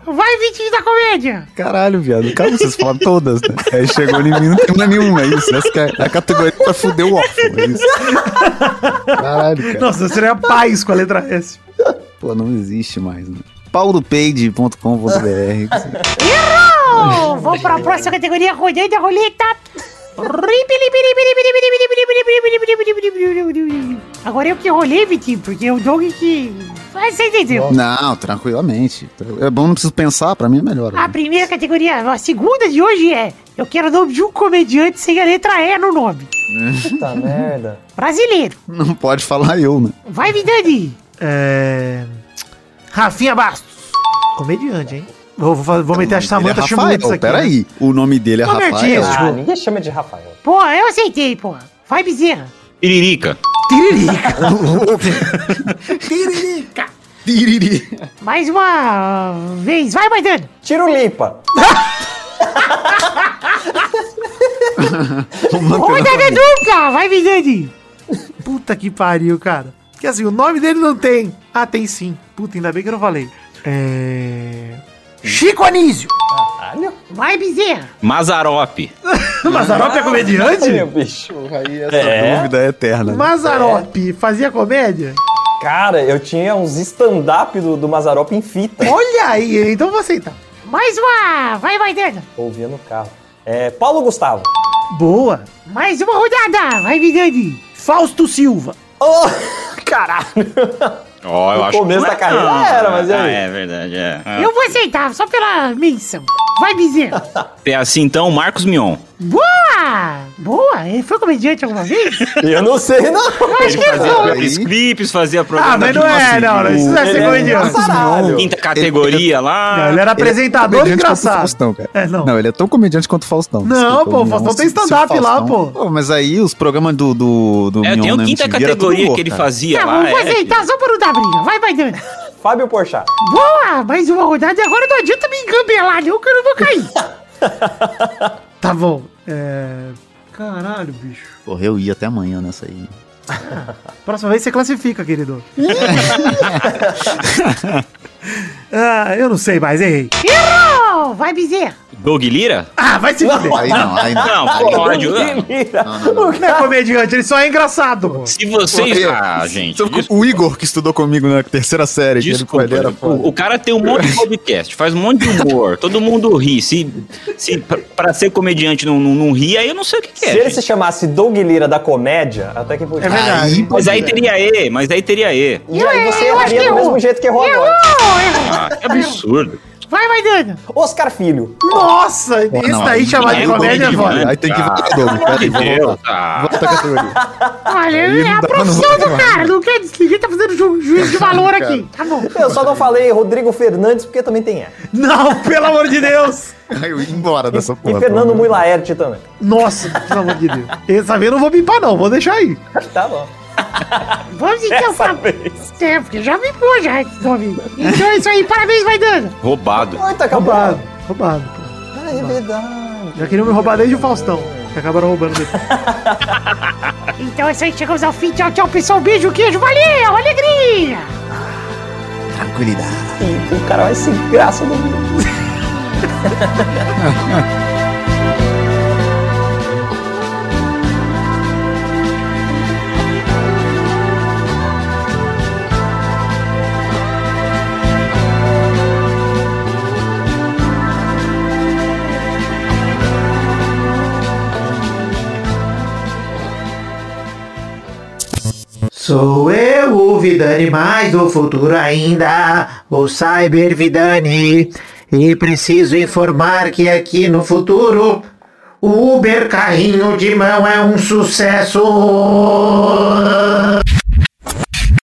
Vai, Vitinho da comédia. Caralho, viado. Cara, vocês falam todas, né? Aí chegou em mim, não tem mais nenhuma, é isso. Essa que é a categoria pra fuder o órfão, é isso. Caralho, cara. Nossa, seria paz com a letra S. Pô, não existe mais, né? paulopage.com.br Errou! Vamos para a próxima categoria, rodando a roleta. Agora eu que rolei, Vitinho, porque é o Doug que... Você entendeu. Não, tranquilamente. É bom, não preciso pensar, pra mim é melhor. A primeira categoria, a segunda de hoje é... Eu quero o nome de um comediante sem a letra E no nome. Puta merda. Brasileiro. Não pode falar eu, né? Vai, Vidani. É... Rafinha Bastos. Comediante, hein? Vou, vou, vou meter a Samanta é Schmutz Rafael, aqui. peraí. né? O nome dele é Rafael. tipo- Ah, ninguém chama de Rafael. Pô, eu aceitei, pô. Vai, Bezerra. Tiririca. Tiririca. Tiriri. Mais uma vez. Vai, Maidano. Tiro limpa. Rodada dupla. Vai, Vidani. Puta que pariu, cara. Porque assim, o nome dele não tem. Ah, tem sim. Puta, ainda bem que eu não falei. É... Chico Anísio. Caralho. Vai, Bezerra. Mazarop. Mazarop é comediante? Meu bicho. Aí essa É. dúvida é eterna. né? Mazarop fazia comédia? Cara, eu tinha uns stand-up do, do Mazarop em fita. Olha aí, então eu vou aceitar. Mais uma. Vai, Maidano. Ouvia no carro. É, Paulo Gustavo. Boa. Mais uma rodada. Vai, Vidani. Fausto Silva. Oh, caralho. Ó, eu No acho começo que não da carreira era, mas e Ah, é verdade, é. Eu vou aceitar, só pela menção. Vai, Bezerra. É assim então, Marcos Mion. Boa! Boa! Ele foi comediante alguma vez? Eu não sei, não. Eu acho que Fazia. Pepe Clips, fazia programa. Ah, mas não é, não, não. Isso não é ser Ele é comediante. caralho. Quinta categoria lá. Não, ele era apresentador quanto o engraçado. Faustão, cara. É, não. Não, ele é tão comediante quanto o Faustão. Não, pô, o Faustão tem stand-up lá, Faustão- pô. Mas aí os programas do, do, do É, Mion tem a na quinta MTV categoria que ele fazia Tá lá. bom, vou é. aceitar só pra não dar briga. Vai, Maidana. Fábio Porchat. Boa! Mais uma rodada e agora não adianta me engambelar, não, que eu não vou cair. Tá bom. É... Caralho, bicho. Porra, eu ia até amanhã nessa aí. Próxima vez você classifica, querido. ah, eu não sei mais, errei. Errou! Vai, Bezerra. Doug Lira? Ah, vai se fuder. Aí não, aí não. Não, pode. Não é comediante, ele só é engraçado, pô. Se vocês. Ah, gente. O Igor, que estudou comigo na terceira série, Desculpa, ele era o, o cara tem um monte de podcast, faz um monte de humor, todo mundo ri. Se, se pra, pra ser comediante não, não, não ri, aí eu não sei o que, que é. Se ele se chamasse Doug Lira da comédia, até que podia. É verdade. Aí, Mas aí teria E, mas aí teria E. E aí você erraria do mesmo jeito que errou Errou! agora. Errou! Ah, que absurdo. Vai, Maidana. Oscar Filho. Nossa, esse não, daí aí- chamar de comédia entendi, Aí tem que Ah, voltar, Doug. Pera aí, Meu vamos Deus, voltar. Volta a categoria. Olha, Aí é a profissão do vai. cara, não quer ninguém tá fazendo ju juízo de valor aqui. Tá bom. Eu só não falei Rodrigo Fernandes porque também tem E. Não, pelo amor de Deus. Eu ia embora dessa E porra. Fernando pelo Mui Laerte também. Nossa, pelo amor de Deus. Essa vez eu não vou pimpar, não. Vou deixar aí. Tá bom. Vamos então Essa pra... vez. É, porque já me pôs já nome. Então é isso aí, parabéns, Maidana. Roubado. Ai, tá. Roubado. Roubado, pô. É verdade. Já queriam me roubar desde o Faustão. Que acabaram roubando depois. Então é isso aí, chegamos ao fim. Tchau, tchau, pessoal. Beijo, queijo, valeu, alegria. Tranquilidade. O cara vai se graça do mundo. Sou eu, o Vidani, mais do futuro ainda, o Cyber Vidani. E preciso informar que aqui no futuro, o Uber carrinho de mão é um sucesso.